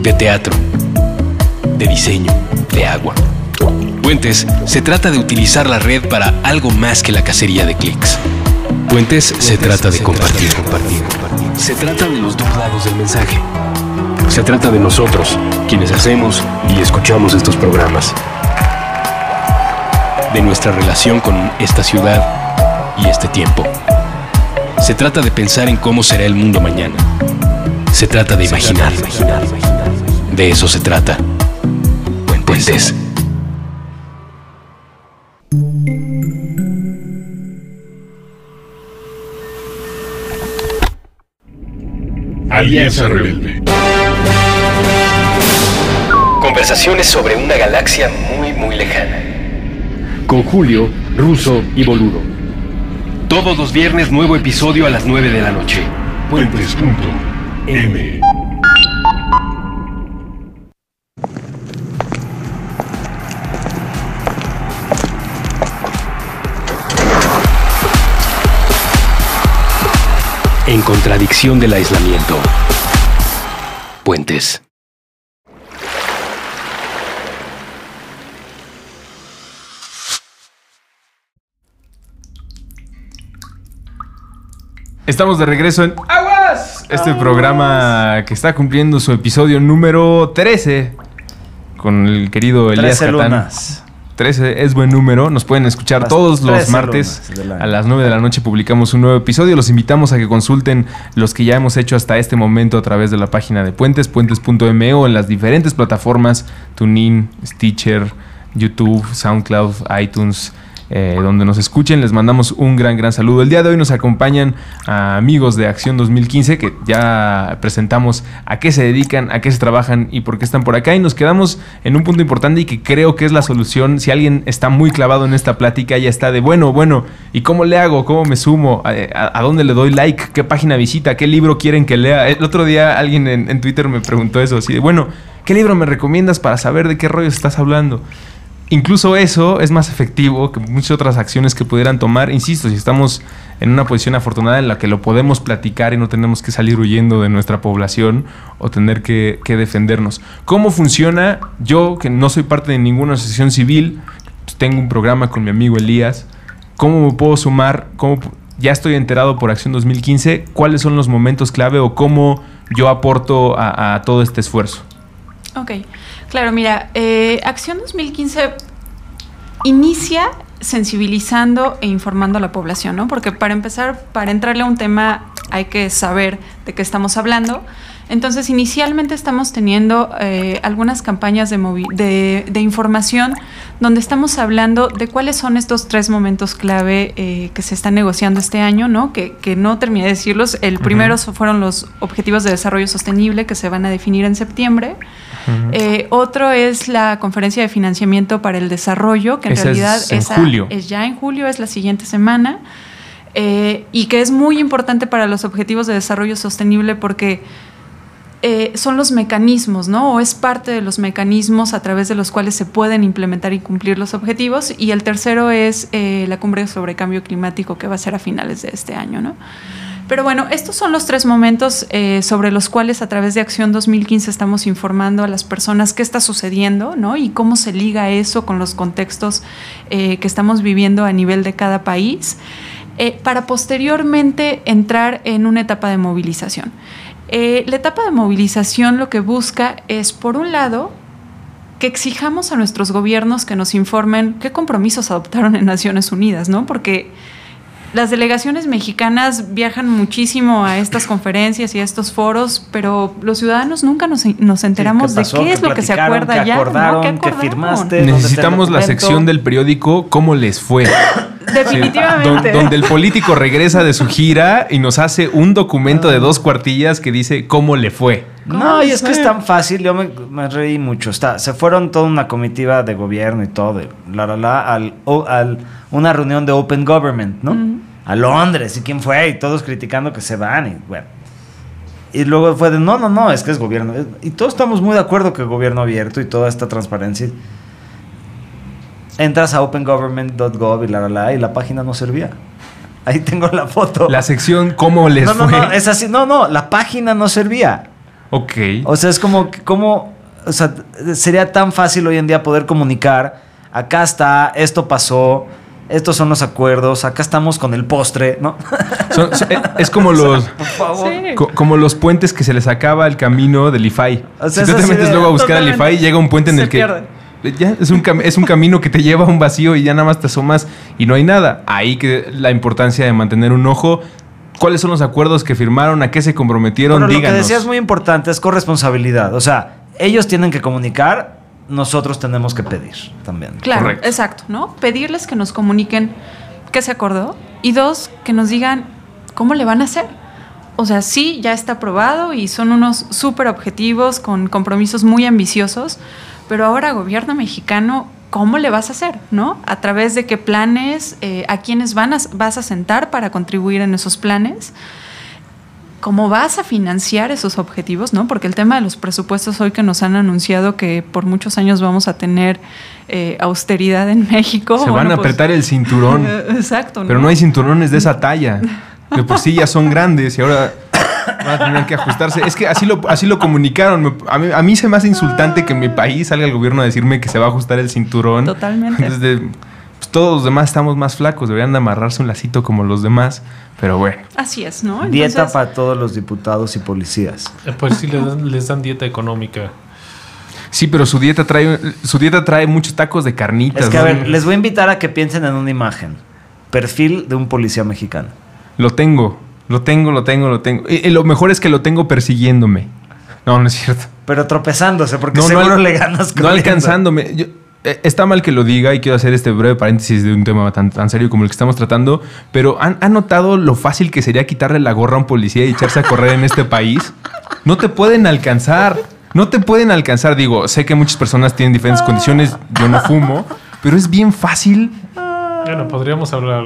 [SPEAKER 5] de teatro, de diseño, de agua. Puentes se trata de utilizar la red para algo más que la cacería de clics. Puentes se trata de compartir, compartir, compartir. Se trata de los dos lados del mensaje. Se trata de nosotros, quienes hacemos y escuchamos estos programas. De nuestra relación con esta ciudad y este tiempo. Se trata de pensar en cómo será el mundo mañana. Se trata de imaginar. De eso se trata. Puentes.
[SPEAKER 6] Alianza Rebelde.
[SPEAKER 5] Conversaciones sobre una galaxia muy, muy lejana. Con Julio, Ruso y Boludo. Todos los viernes, nuevo episodio a las 9 de la noche. En contradicción del aislamiento. Puentes.
[SPEAKER 1] Estamos de regreso en Este programa que está cumpliendo su episodio número 13 con el querido Elías
[SPEAKER 2] 13
[SPEAKER 1] Catán.
[SPEAKER 2] lunas.
[SPEAKER 1] 13 es buen número. Nos pueden escuchar
[SPEAKER 2] Las
[SPEAKER 1] todos los
[SPEAKER 2] 13
[SPEAKER 1] martes a las 9 de la noche. Publicamos un nuevo episodio. Los invitamos a que consulten los que ya hemos hecho hasta este momento a través de la página de Puentes, puentes.me o en las diferentes plataformas TuneIn, Stitcher, YouTube, SoundCloud, iTunes. Eh, donde nos escuchen, les mandamos un gran, gran saludo. El día de hoy nos acompañan a amigos de Acción 2015 que ya presentamos a qué se dedican, a qué se trabajan y por qué están por acá. Y nos quedamos en un punto importante y que creo que es la solución. Si alguien está muy clavado en esta plática, ya está de bueno, bueno, ¿y cómo le hago? ¿Cómo me sumo? ¿A, dónde le doy like? ¿Qué página visita? ¿Qué libro quieren que lea? El otro día alguien en, en Twitter me preguntó eso, así de, bueno, ¿qué libro me recomiendas para saber de qué rollos estás hablando? Incluso eso es más efectivo que muchas otras acciones que pudieran tomar. Insisto, si estamos en una posición afortunada en la que lo podemos platicar y no tenemos que salir huyendo de nuestra población o tener que, defendernos. ¿Cómo funciona? Yo, que no soy parte de ninguna asociación civil, tengo un programa con mi amigo Elías. ¿Cómo me puedo sumar? ¿Cómo, ya estoy enterado por Acción 2015. ¿Cuáles son los momentos clave o cómo yo aporto a, a todo este esfuerzo?
[SPEAKER 4] Ok, claro, mira, eh, Acción 2015 inicia sensibilizando e informando a la población, ¿no? Porque para empezar, para entrarle a un tema hay que saber de qué estamos hablando. Entonces, inicialmente estamos teniendo eh, algunas campañas de, de, de información donde estamos hablando de cuáles son estos tres momentos clave eh, que se están negociando este año, ¿no? Que, que no terminé de decirlos. El primero fueron los Objetivos de Desarrollo Sostenible que se van a definir en septiembre. Eh, otro es la conferencia de financiamiento para el desarrollo, que en
[SPEAKER 1] Esa es
[SPEAKER 4] realidad
[SPEAKER 1] en
[SPEAKER 4] esa
[SPEAKER 1] julio.
[SPEAKER 4] es ya en julio, es la siguiente semana, eh, y que es muy importante para los objetivos de desarrollo sostenible porque eh, son los mecanismos, ¿no? O es parte de los mecanismos a través de los cuales se pueden implementar y cumplir los objetivos. Y el tercero es eh, la cumbre sobre cambio climático que va a ser a finales de este año, ¿no? Pero bueno, estos son los tres momentos eh, sobre los cuales a través de Acción 2015 estamos informando a las personas qué está sucediendo, ¿no? Y cómo se liga eso con los contextos que estamos viviendo a nivel de cada país, para posteriormente entrar en una etapa de movilización. Eh, la etapa de movilización lo que busca es, por un lado, que exijamos a nuestros gobiernos que nos informen qué compromisos adoptaron en Naciones Unidas, ¿no? Porque las delegaciones mexicanas viajan muchísimo a estas conferencias y a estos foros, pero los ciudadanos nunca nos, nos enteramos
[SPEAKER 2] Sí, ¿qué pasó?
[SPEAKER 4] de qué
[SPEAKER 2] ¿Qué
[SPEAKER 4] es lo que se acuerda
[SPEAKER 2] ¿Qué
[SPEAKER 4] ya, ¿no?
[SPEAKER 2] acordaron?
[SPEAKER 4] ¿Qué
[SPEAKER 2] ¿Qué
[SPEAKER 4] acordaron?
[SPEAKER 2] firmaste? ¿Dónde está el
[SPEAKER 1] Necesitamos la sección del periódico ¿Cómo les fue?
[SPEAKER 4] Definitivamente.
[SPEAKER 1] Don- donde el político regresa de su gira y nos hace un documento de dos cuartillas que dice cómo le fue.
[SPEAKER 2] No, y es que es tan fácil, yo me, me reí mucho. Está, se fueron toda una comitiva de gobierno y todo, de la, la, la, al, o- al- una reunión de Open Government, ¿no? A Londres, ¿y quién fue? Y todos criticando que se van, y bueno. Y luego fue de, no, no, no, es que es gobierno. Y todos estamos muy de acuerdo que el gobierno abierto y toda esta transparencia. Entras a opengovernment.gov y la, la, la, y la página no servía. Ahí tengo la foto.
[SPEAKER 1] La sección ¿Cómo les
[SPEAKER 2] no, no,
[SPEAKER 1] fue?
[SPEAKER 2] no, es así. No, no, la página no servía.
[SPEAKER 1] Ok.
[SPEAKER 2] O sea, es como, que- como, o sea, sería tan fácil hoy en día poder comunicar, acá está, esto pasó, estos son los acuerdos, acá estamos con el postre, ¿no?
[SPEAKER 1] Son- son- eh, es como los...
[SPEAKER 2] Por favor.
[SPEAKER 4] Sí.
[SPEAKER 1] co- como los puentes que se les acaba el camino del IFAI.
[SPEAKER 2] O sea,
[SPEAKER 1] si tú
[SPEAKER 2] es
[SPEAKER 1] te metes
[SPEAKER 2] de-
[SPEAKER 1] luego a buscar al. IFAI, llega un puente en
[SPEAKER 4] Se
[SPEAKER 1] el que
[SPEAKER 4] pierde.
[SPEAKER 1] Ya es un, es un camino que te lleva a un vacío y ya nada más te asomas y no hay nada. Ahí que la importancia de mantener un ojo. ¿Cuáles son los acuerdos que firmaron? ¿A qué se comprometieron?
[SPEAKER 2] Pero lo que decías muy importante es corresponsabilidad. O sea, ellos tienen que comunicar, nosotros tenemos que pedir también.
[SPEAKER 4] Claro,
[SPEAKER 1] Correcto.
[SPEAKER 4] exacto, ¿no? Pedirles que nos comuniquen qué se acordó y dos, que nos digan cómo le van a hacer. O sea, sí, ya está aprobado y son unos súper objetivos con compromisos muy ambiciosos, pero ahora gobierno mexicano, ¿cómo le vas a hacer? ¿No? A través de qué planes, eh, a quiénes van a, vas a sentar para contribuir en esos planes. ¿Cómo vas a financiar esos objetivos? ¿no? Porque el tema de los presupuestos hoy que nos han anunciado que por muchos años vamos a tener eh, austeridad en México.
[SPEAKER 1] Se van
[SPEAKER 4] bueno,
[SPEAKER 1] a
[SPEAKER 4] pues-
[SPEAKER 1] apretar el cinturón.
[SPEAKER 4] Exacto.
[SPEAKER 1] Pero no hay cinturones de esa talla. De por sí ya son grandes y ahora van a tener que ajustarse. Es que así lo, así lo comunicaron. A mí, a mí se me hace insultante que en mi país salga el gobierno a decirme que se va a ajustar el cinturón.
[SPEAKER 4] Totalmente.
[SPEAKER 1] Entonces, de- pues, todos los demás estamos más flacos, deberían de amarrarse un lacito como los demás, pero bueno.
[SPEAKER 4] Así es, ¿no?
[SPEAKER 2] Dieta para todos los diputados y policías.
[SPEAKER 3] Eh, Pues sí, les dan, les dan dieta económica.
[SPEAKER 1] Sí, pero su dieta trae, su dieta trae muchos tacos de carnitas.
[SPEAKER 2] Es que, a ver, les voy a invitar a que piensen en una imagen. Perfil de un policía mexicano.
[SPEAKER 1] Lo tengo, lo tengo, lo tengo, lo tengo. Y, y lo mejor es que lo tengo persiguiéndome. No, no es cierto.
[SPEAKER 2] Pero tropezándose, porque
[SPEAKER 1] No, no
[SPEAKER 2] seguro
[SPEAKER 1] al-
[SPEAKER 2] le ganas
[SPEAKER 1] No alcanzándome. Yo- eh, está mal que lo diga y quiero hacer este breve paréntesis de un tema tan, tan serio como el que estamos tratando, pero ¿han, han notado lo fácil que sería quitarle la gorra a un policía y echarse a correr en este país? No te pueden alcanzar. No te pueden alcanzar. Digo, sé que muchas personas tienen diferentes condiciones. Yo no fumo, pero es bien fácil.
[SPEAKER 3] Bueno, podríamos hablar.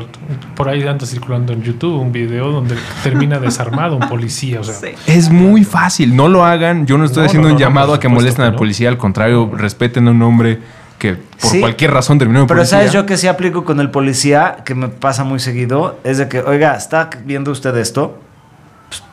[SPEAKER 3] Por ahí anda circulando en YouTube un video donde termina desarmado un policía. O sea,
[SPEAKER 4] sí.
[SPEAKER 1] Es muy fácil. No lo hagan. Yo no estoy
[SPEAKER 3] No,
[SPEAKER 1] haciendo
[SPEAKER 3] no,
[SPEAKER 1] un
[SPEAKER 3] no,
[SPEAKER 1] llamado a que molesten
[SPEAKER 3] que
[SPEAKER 1] al policía. Al contrario, respeten a un hombre que por
[SPEAKER 2] Sí,
[SPEAKER 1] cualquier razón terminó en
[SPEAKER 2] Pero
[SPEAKER 1] policía.
[SPEAKER 2] sabes yo que sí aplico con el policía, que me pasa muy seguido, es de que, oiga, ¿está viendo usted esto? Pues,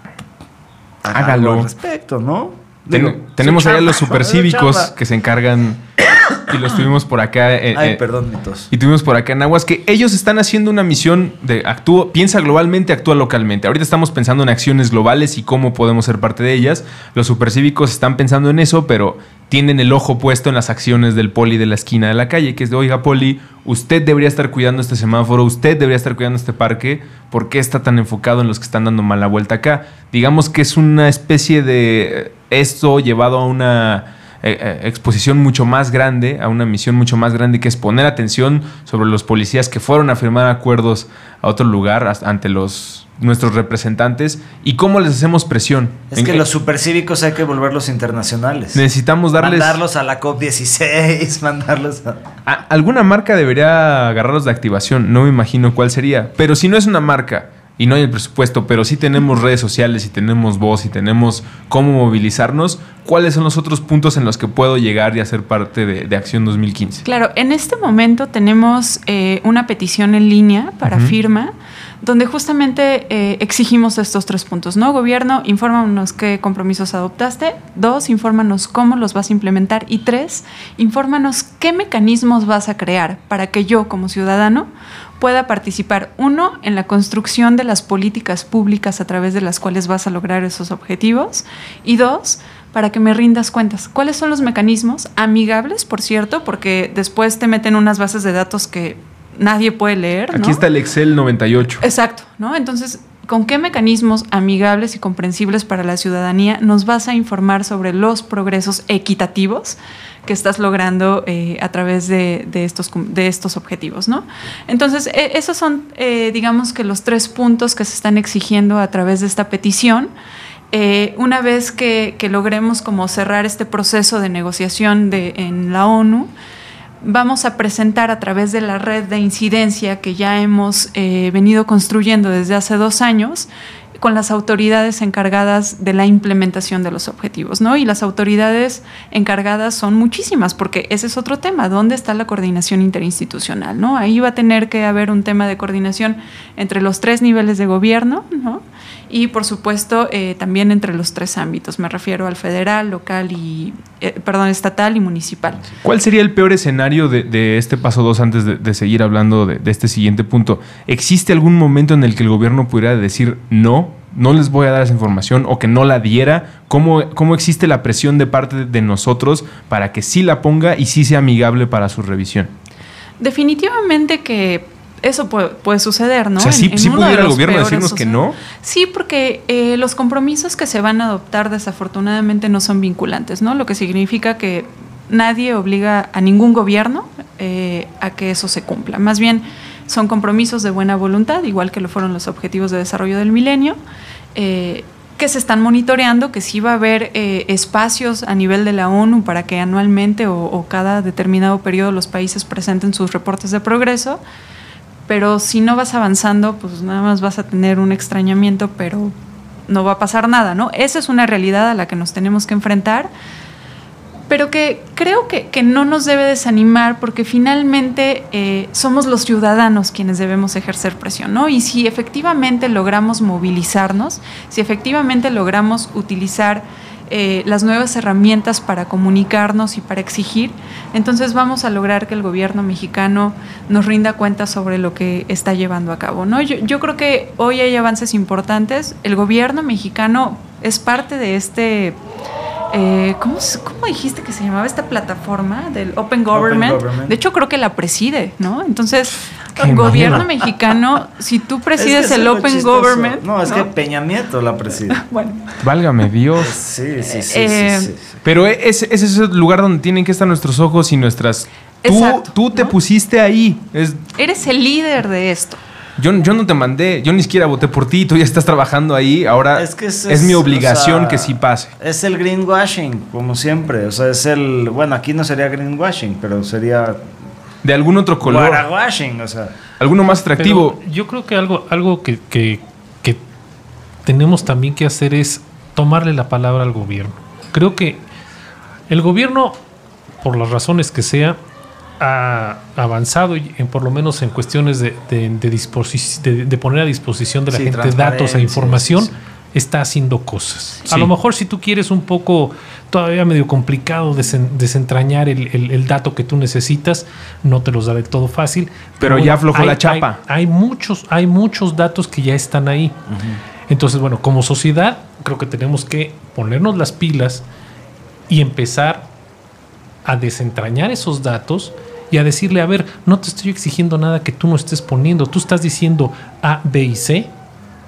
[SPEAKER 1] Hágalo.
[SPEAKER 2] al respecto, ¿no?
[SPEAKER 1] Ten-
[SPEAKER 2] Digo,
[SPEAKER 1] tenemos
[SPEAKER 2] su
[SPEAKER 1] allá los
[SPEAKER 2] su
[SPEAKER 1] supercívicos que se encargan y los tuvimos por acá. eh,
[SPEAKER 2] Ay,
[SPEAKER 1] eh,
[SPEAKER 2] perdón, mitos.
[SPEAKER 1] Y tuvimos por acá en Aguas que ellos están haciendo una misión de actúa, piensa globalmente, actúa localmente. Ahorita estamos pensando en acciones globales y cómo podemos ser parte de ellas. Los supercívicos están pensando en eso, pero tienen el ojo puesto en las acciones del poli de la esquina de la calle, que es de, oiga, poli, usted debería estar cuidando este semáforo, usted debería estar cuidando este parque, ¿por qué está tan enfocado en los que están dando mala vuelta acá? Digamos que es una especie de esto llevado a una eh, eh, exposición mucho más grande, a una misión mucho más grande, que es poner atención sobre los policías que fueron a firmar acuerdos a otro lugar ante los nuestros representantes y cómo les hacemos presión.
[SPEAKER 2] Es que
[SPEAKER 1] en-
[SPEAKER 2] los supercívicos hay que volverlos internacionales.
[SPEAKER 1] necesitamos darles
[SPEAKER 2] Mandarlos a la COP16, mandarlos a...
[SPEAKER 1] a- alguna marca debería agarrarlos de activación, no me imagino cuál sería, pero si no es una marca y no hay el presupuesto, pero sí tenemos redes sociales y tenemos voz y tenemos cómo movilizarnos, ¿cuáles son los otros puntos en los que puedo llegar y hacer parte de, de Acción 2015?
[SPEAKER 4] Claro, en este momento tenemos eh, una petición en línea para firma, donde justamente eh, exigimos estos tres puntos, ¿no? Gobierno, infórmanos qué compromisos adoptaste. Dos, infórmanos cómo los vas a implementar. Y tres, infórmanos qué mecanismos vas a crear para que yo, como ciudadano, pueda participar, uno, en la construcción de las políticas públicas a través de las cuales vas a lograr esos objetivos. Y dos, para que me rindas cuentas. ¿Cuáles son los mecanismos? Amigables, por cierto, porque después te meten unas bases de datos que nadie puede leer.
[SPEAKER 1] Aquí
[SPEAKER 4] ¿no?
[SPEAKER 1] está el Excel 98.
[SPEAKER 4] Exacto, ¿no? Entonces, ¿con qué mecanismos amigables y comprensibles para la ciudadanía nos vas a informar sobre los progresos equitativos que estás logrando eh, a través de, estos, de estos objetivos, ¿no? Entonces, e- esos son, eh, digamos que los tres puntos que se están exigiendo a través de esta petición. Eh, una vez que, logremos como cerrar este proceso de negociación en la ONU, vamos a presentar a través de la red de incidencia que ya hemos eh, venido construyendo desde hace dos años con las autoridades encargadas de la implementación de los objetivos, ¿no? Y las autoridades encargadas son muchísimas, porque ese es otro tema, ¿dónde está la coordinación interinstitucional, ¿no? Ahí va a tener que haber un tema de coordinación entre los tres niveles de gobierno, ¿no? Y por supuesto eh, también entre los tres ámbitos, me refiero al federal, local y, eh, perdón, estatal y municipal.
[SPEAKER 1] ¿Cuál sería el peor escenario de, de este paso 2 antes de, de seguir hablando de, de este siguiente punto? ¿Existe algún momento en el que el gobierno pudiera decir no, no les voy a dar esa información o que no la diera? ¿Cómo, cómo existe la presión de parte de nosotros para que sí la ponga y sí sea amigable para su revisión?
[SPEAKER 4] Definitivamente que eso puede, puede suceder, ¿no?
[SPEAKER 1] O sea, sí,
[SPEAKER 4] En-
[SPEAKER 1] sí pudiera el gobierno decirnos que no.
[SPEAKER 4] Sí, porque eh, los compromisos que se van a adoptar desafortunadamente no son vinculantes, ¿no? Lo que significa que nadie obliga a ningún gobierno eh, a que eso se cumpla. Más bien son compromisos de buena voluntad, igual que lo fueron los objetivos de desarrollo del milenio. eh, que se están monitoreando, que sí va a haber eh, espacios a nivel de la ONU para que anualmente o, o cada determinado periodo los países presenten sus reportes de progreso, pero si no vas avanzando, pues nada más vas a tener un extrañamiento, pero no va a pasar nada, ¿no? Esa es una realidad a la que nos tenemos que enfrentar, pero que creo que, que no nos debe desanimar porque finalmente eh, somos los ciudadanos quienes debemos ejercer presión, ¿no? Y si efectivamente logramos movilizarnos, si efectivamente logramos utilizar eh, las nuevas herramientas para comunicarnos y para exigir, entonces vamos a lograr que el gobierno mexicano nos rinda cuenta sobre lo que está llevando a cabo. ¿no? Yo, yo creo que hoy hay avances importantes. El gobierno mexicano es parte de este eh, ¿cómo, ¿cómo, dijiste que se llamaba esta plataforma del Open Government? De hecho, creo que la preside, ¿no? Entonces, el gobierno mexicano, si tú presides el Open Government.
[SPEAKER 2] No, es que Peña Nieto la preside.
[SPEAKER 1] bueno. Válgame Dios.
[SPEAKER 2] Sí, sí, sí.
[SPEAKER 4] Eh,
[SPEAKER 1] Pero ese, ese, es el lugar donde tienen que estar nuestros ojos y nuestras. Tú,
[SPEAKER 4] Exacto,
[SPEAKER 1] tú te
[SPEAKER 4] ¿no?
[SPEAKER 1] pusiste ahí. Es,
[SPEAKER 4] Eres el líder de esto.
[SPEAKER 1] Yo, yo no te mandé, yo ni siquiera voté por ti, tú ya estás trabajando ahí. Ahora es,
[SPEAKER 2] que
[SPEAKER 1] mi obligación
[SPEAKER 2] o sea,
[SPEAKER 1] que sí pase.
[SPEAKER 2] Es el greenwashing, como siempre. O sea, es el. Bueno, aquí no sería greenwashing, pero sería.
[SPEAKER 1] De algún otro color.
[SPEAKER 2] Guarawashing, o sea.
[SPEAKER 1] Alguno más atractivo.
[SPEAKER 3] Pero yo creo que algo, algo que, que- que tenemos también que hacer es tomarle la palabra al gobierno. Creo que el gobierno, por las razones que sea, ha avanzado y en, por lo menos en cuestiones de, de- de disposi- de- de poner a disposición de la
[SPEAKER 2] Sí,
[SPEAKER 3] gente datos e información.
[SPEAKER 2] sí.
[SPEAKER 3] Está haciendo cosas.
[SPEAKER 1] Sí.
[SPEAKER 3] A lo mejor si tú quieres un poco todavía medio complicado desen- desentrañar el, el- el dato que tú necesitas, no te los da del todo fácil.
[SPEAKER 1] Pero ya aflojó la chapa.
[SPEAKER 3] Hay, hay muchos, hay muchos datos que ya están ahí. Entonces, bueno, como sociedad, creo que tenemos que ponernos las pilas y empezar a desentrañar esos datos y a decirle, a ver, no te estoy exigiendo nada que tú no estés poniendo. Tú estás diciendo A, B y C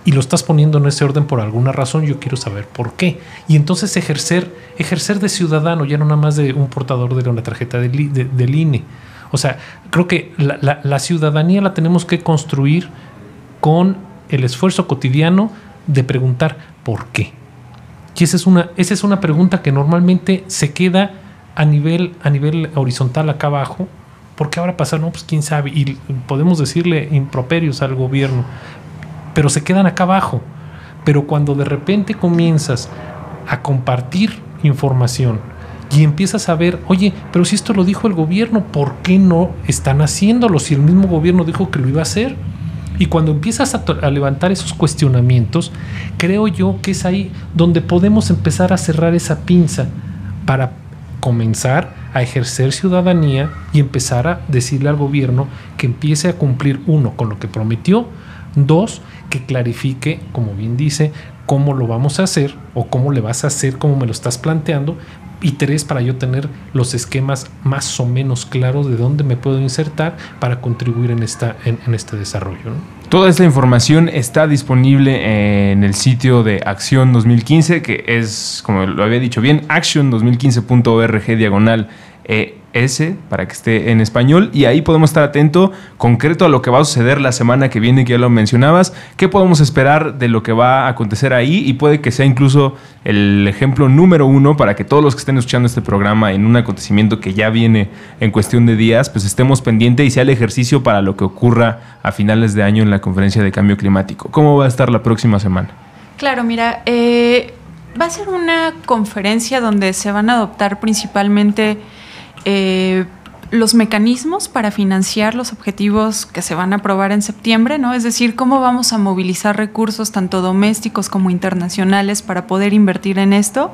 [SPEAKER 3] y lo estás poniendo en ese orden por alguna razón. Yo quiero saber por qué. Y entonces ejercer, ejercer de ciudadano, ya no nada más de un portador de una tarjeta del, de- INE. O sea, creo que la, la- la ciudadanía la tenemos que construir con el esfuerzo cotidiano de preguntar por qué. Y esa es una, esa es una pregunta que normalmente se queda a nivel, a nivel horizontal acá abajo. ¿Por qué ahora pasa? No, pues quién sabe. Y podemos decirle improperios al gobierno, pero se quedan acá abajo. Pero cuando de repente comienzas a compartir información y empiezas a ver, oye, pero si esto lo dijo el gobierno, ¿por qué no están haciéndolo? Si el mismo gobierno dijo que lo iba a hacer. Y cuando empiezas a levantar esos cuestionamientos, creo yo que es ahí donde podemos empezar a cerrar esa pinza para comenzar a ejercer ciudadanía y empezar a decirle al gobierno que empiece a cumplir, uno, con lo que prometió, dos, que clarifique, como bien dice, cómo lo vamos a hacer o cómo le vas a hacer, cómo me lo estás planteando, y tres, para yo tener los esquemas más o menos claros de dónde me puedo insertar para contribuir en, esta, en, este desarrollo.
[SPEAKER 1] Toda esta información está disponible en el sitio de Acción 2015, que es, como lo había dicho bien, action2015.org diagonal ES, para que esté en español. Y ahí podemos estar atento concreto a lo que va a suceder la semana que viene, que ya lo mencionabas. ¿Qué podemos esperar de lo que va a acontecer ahí? Y puede que sea incluso el ejemplo número uno para que todos los que estén escuchando este programa en un acontecimiento que ya viene en cuestión de días, pues estemos pendientes y sea el ejercicio para lo que ocurra a finales de año en la conferencia de cambio climático. ¿Cómo va a estar la próxima semana?
[SPEAKER 4] Claro, mira, eh, va a ser una conferencia donde se van a adoptar principalmente eh, los mecanismos para financiar los objetivos que se van a aprobar en septiembre, ¿no? Es decir, cómo vamos a movilizar recursos tanto domésticos como internacionales para poder invertir en esto,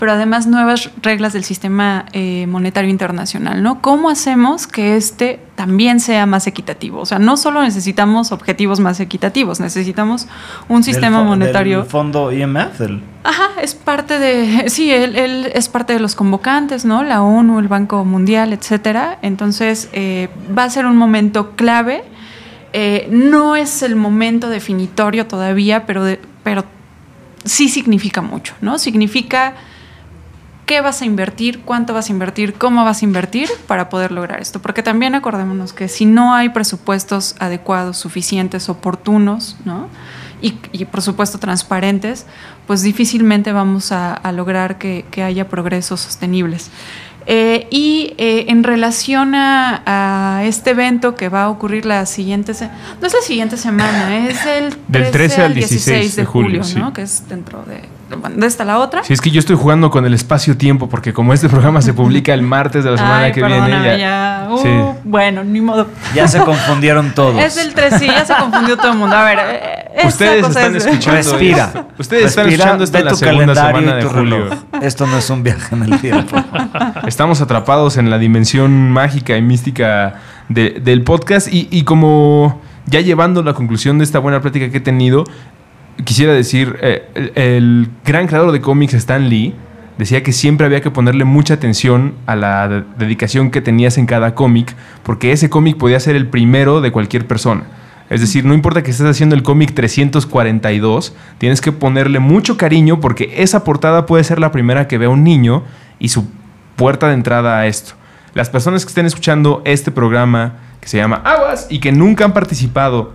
[SPEAKER 4] pero además nuevas reglas del sistema eh, monetario internacional, ¿no? ¿Cómo hacemos que este también sea más equitativo? O sea, no solo necesitamos objetivos más equitativos, necesitamos un sistema monetario.
[SPEAKER 2] Del fondo IMF. del-
[SPEAKER 4] Ajá, es parte de, sí, él, él es parte de los convocantes, ¿no? La ONU, el Banco Mundial, etcétera. Entonces, eh, va a ser un momento clave. Eh, no es el momento definitorio todavía, pero, de- pero sí significa mucho, ¿no? Significa qué vas a invertir, cuánto vas a invertir, cómo vas a invertir para poder lograr esto. Porque también acordémonos que si no hay presupuestos adecuados, suficientes, oportunos, ¿no? Y, y, por supuesto transparentes, pues difícilmente vamos a, a lograr que, que, haya progresos sostenibles. Eh, y eh, en relación a, a, este evento que va a ocurrir la siguiente, no es la siguiente semana, es el 13
[SPEAKER 1] del 13 al
[SPEAKER 4] 16,
[SPEAKER 1] 16
[SPEAKER 4] de julio. ¿no? que es dentro de ¿Dónde está la otra?
[SPEAKER 1] Sí, es que yo estoy jugando con el espacio-tiempo porque como este programa se publica el martes de la semana
[SPEAKER 4] Ay,
[SPEAKER 1] que viene, ya,
[SPEAKER 4] ya. Uh,
[SPEAKER 1] Sí.
[SPEAKER 4] Bueno, ni modo.
[SPEAKER 2] Ya se confundieron todos.
[SPEAKER 4] Es el 3, sí, ya se confundió todo el mundo. A ver, eh,
[SPEAKER 1] Ustedes
[SPEAKER 4] cosa
[SPEAKER 1] están
[SPEAKER 4] es-
[SPEAKER 1] escuchando
[SPEAKER 2] Respira.
[SPEAKER 1] esto. Ustedes están
[SPEAKER 2] Respira,
[SPEAKER 1] escuchando esto
[SPEAKER 2] ve
[SPEAKER 1] en la
[SPEAKER 2] tu
[SPEAKER 1] segunda
[SPEAKER 2] calendario
[SPEAKER 1] semana de
[SPEAKER 2] tu
[SPEAKER 1] julio.
[SPEAKER 2] reloj. Esto no es un viaje en el tiempo.
[SPEAKER 1] Estamos atrapados en la dimensión mágica y mística de- del podcast y, y como ya llevando la conclusión de esta buena plática que he tenido, quisiera decir, eh, el, gran creador de cómics Stan Lee decía que siempre había que ponerle mucha atención a la de- dedicación que tenías en cada cómic, porque ese cómic podía ser el primero de cualquier persona. Es decir, no importa que estés haciendo el cómic 342, tienes que ponerle mucho cariño porque esa portada puede ser la primera que vea un niño y su puerta de entrada a esto. Las personas que estén escuchando este programa que se llama Aguas y que nunca han participado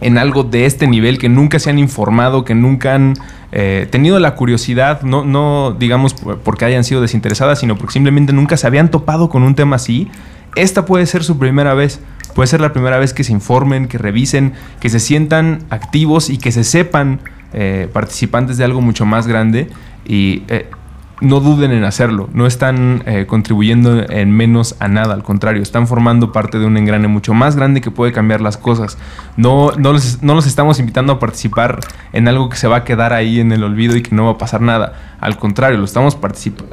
[SPEAKER 1] en algo de este nivel, que nunca se han informado, que nunca han eh, tenido la curiosidad, no, no digamos por- porque hayan sido desinteresadas, sino porque simplemente nunca se habían topado con un tema así, esta puede ser su primera vez. Puede ser la primera vez que se informen, que revisen, que se sientan activos y que se sepan eh, participantes de algo mucho más grande. Y eh, no duden en hacerlo. No están eh, contribuyendo en menos a nada. Al contrario, están formando parte de un engrane mucho más grande que puede cambiar las cosas. No, no, no los estamos invitando a participar en algo que se va a quedar ahí en el olvido y que no va a pasar nada. Al contrario, lo estamos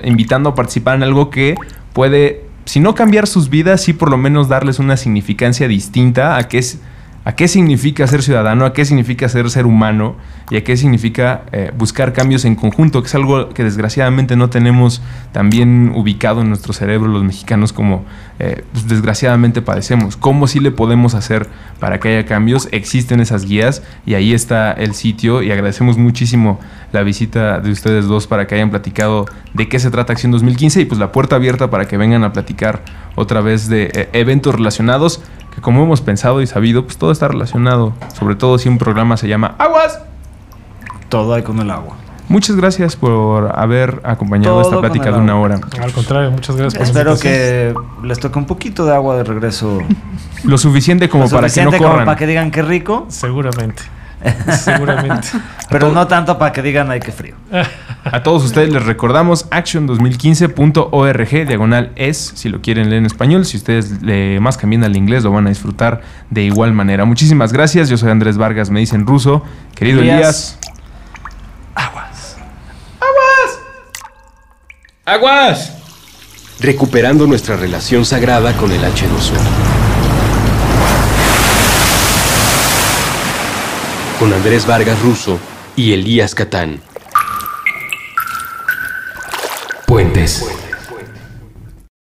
[SPEAKER 1] invitando a participar en algo que puede, si no cambiar sus vidas, sí por lo menos darles una significancia distinta a qué es a qué significa ser ciudadano, a qué significa ser ser humano y a qué significa eh, buscar cambios en conjunto, que es algo que desgraciadamente no tenemos tan bien ubicado en nuestro cerebro los mexicanos como eh, pues, desgraciadamente padecemos. ¿Cómo sí le podemos hacer para que haya cambios? Existen esas guías y ahí está el sitio y agradecemos muchísimo la visita de ustedes dos para que hayan platicado de qué se trata Acción 2015 y pues la puerta abierta para que vengan a platicar otra vez de eh, eventos relacionados que como hemos pensado y sabido, pues todo está relacionado, sobre todo si un programa se llama Aguas.
[SPEAKER 2] Todo hay con el agua.
[SPEAKER 1] Muchas gracias por haber acompañado
[SPEAKER 2] Todo
[SPEAKER 1] esta plática de una hora.
[SPEAKER 3] Al contrario, muchas gracias por
[SPEAKER 2] Espero que les toque un poquito de agua de regreso.
[SPEAKER 1] Lo suficiente como
[SPEAKER 2] Lo
[SPEAKER 1] para que no
[SPEAKER 2] suficiente como
[SPEAKER 1] corran.
[SPEAKER 2] para que digan qué rico,
[SPEAKER 3] Seguramente. Seguramente.
[SPEAKER 2] pero no tanto para que digan ay qué frío.
[SPEAKER 1] A todos ustedes les recordamos action2015.org, diagonal es, si lo quieren leer en español. Si ustedes le más cambian al inglés, lo van a disfrutar de igual manera. Muchísimas gracias. Yo soy Andrés Vargas, me dicen ruso. Querido
[SPEAKER 2] Elías.
[SPEAKER 1] Elías.
[SPEAKER 2] Aguas.
[SPEAKER 1] ¡Aguas!
[SPEAKER 5] recuperando nuestra relación sagrada con el H2O. Con Andrés Vargas Russo y Elías Catán. Puentes.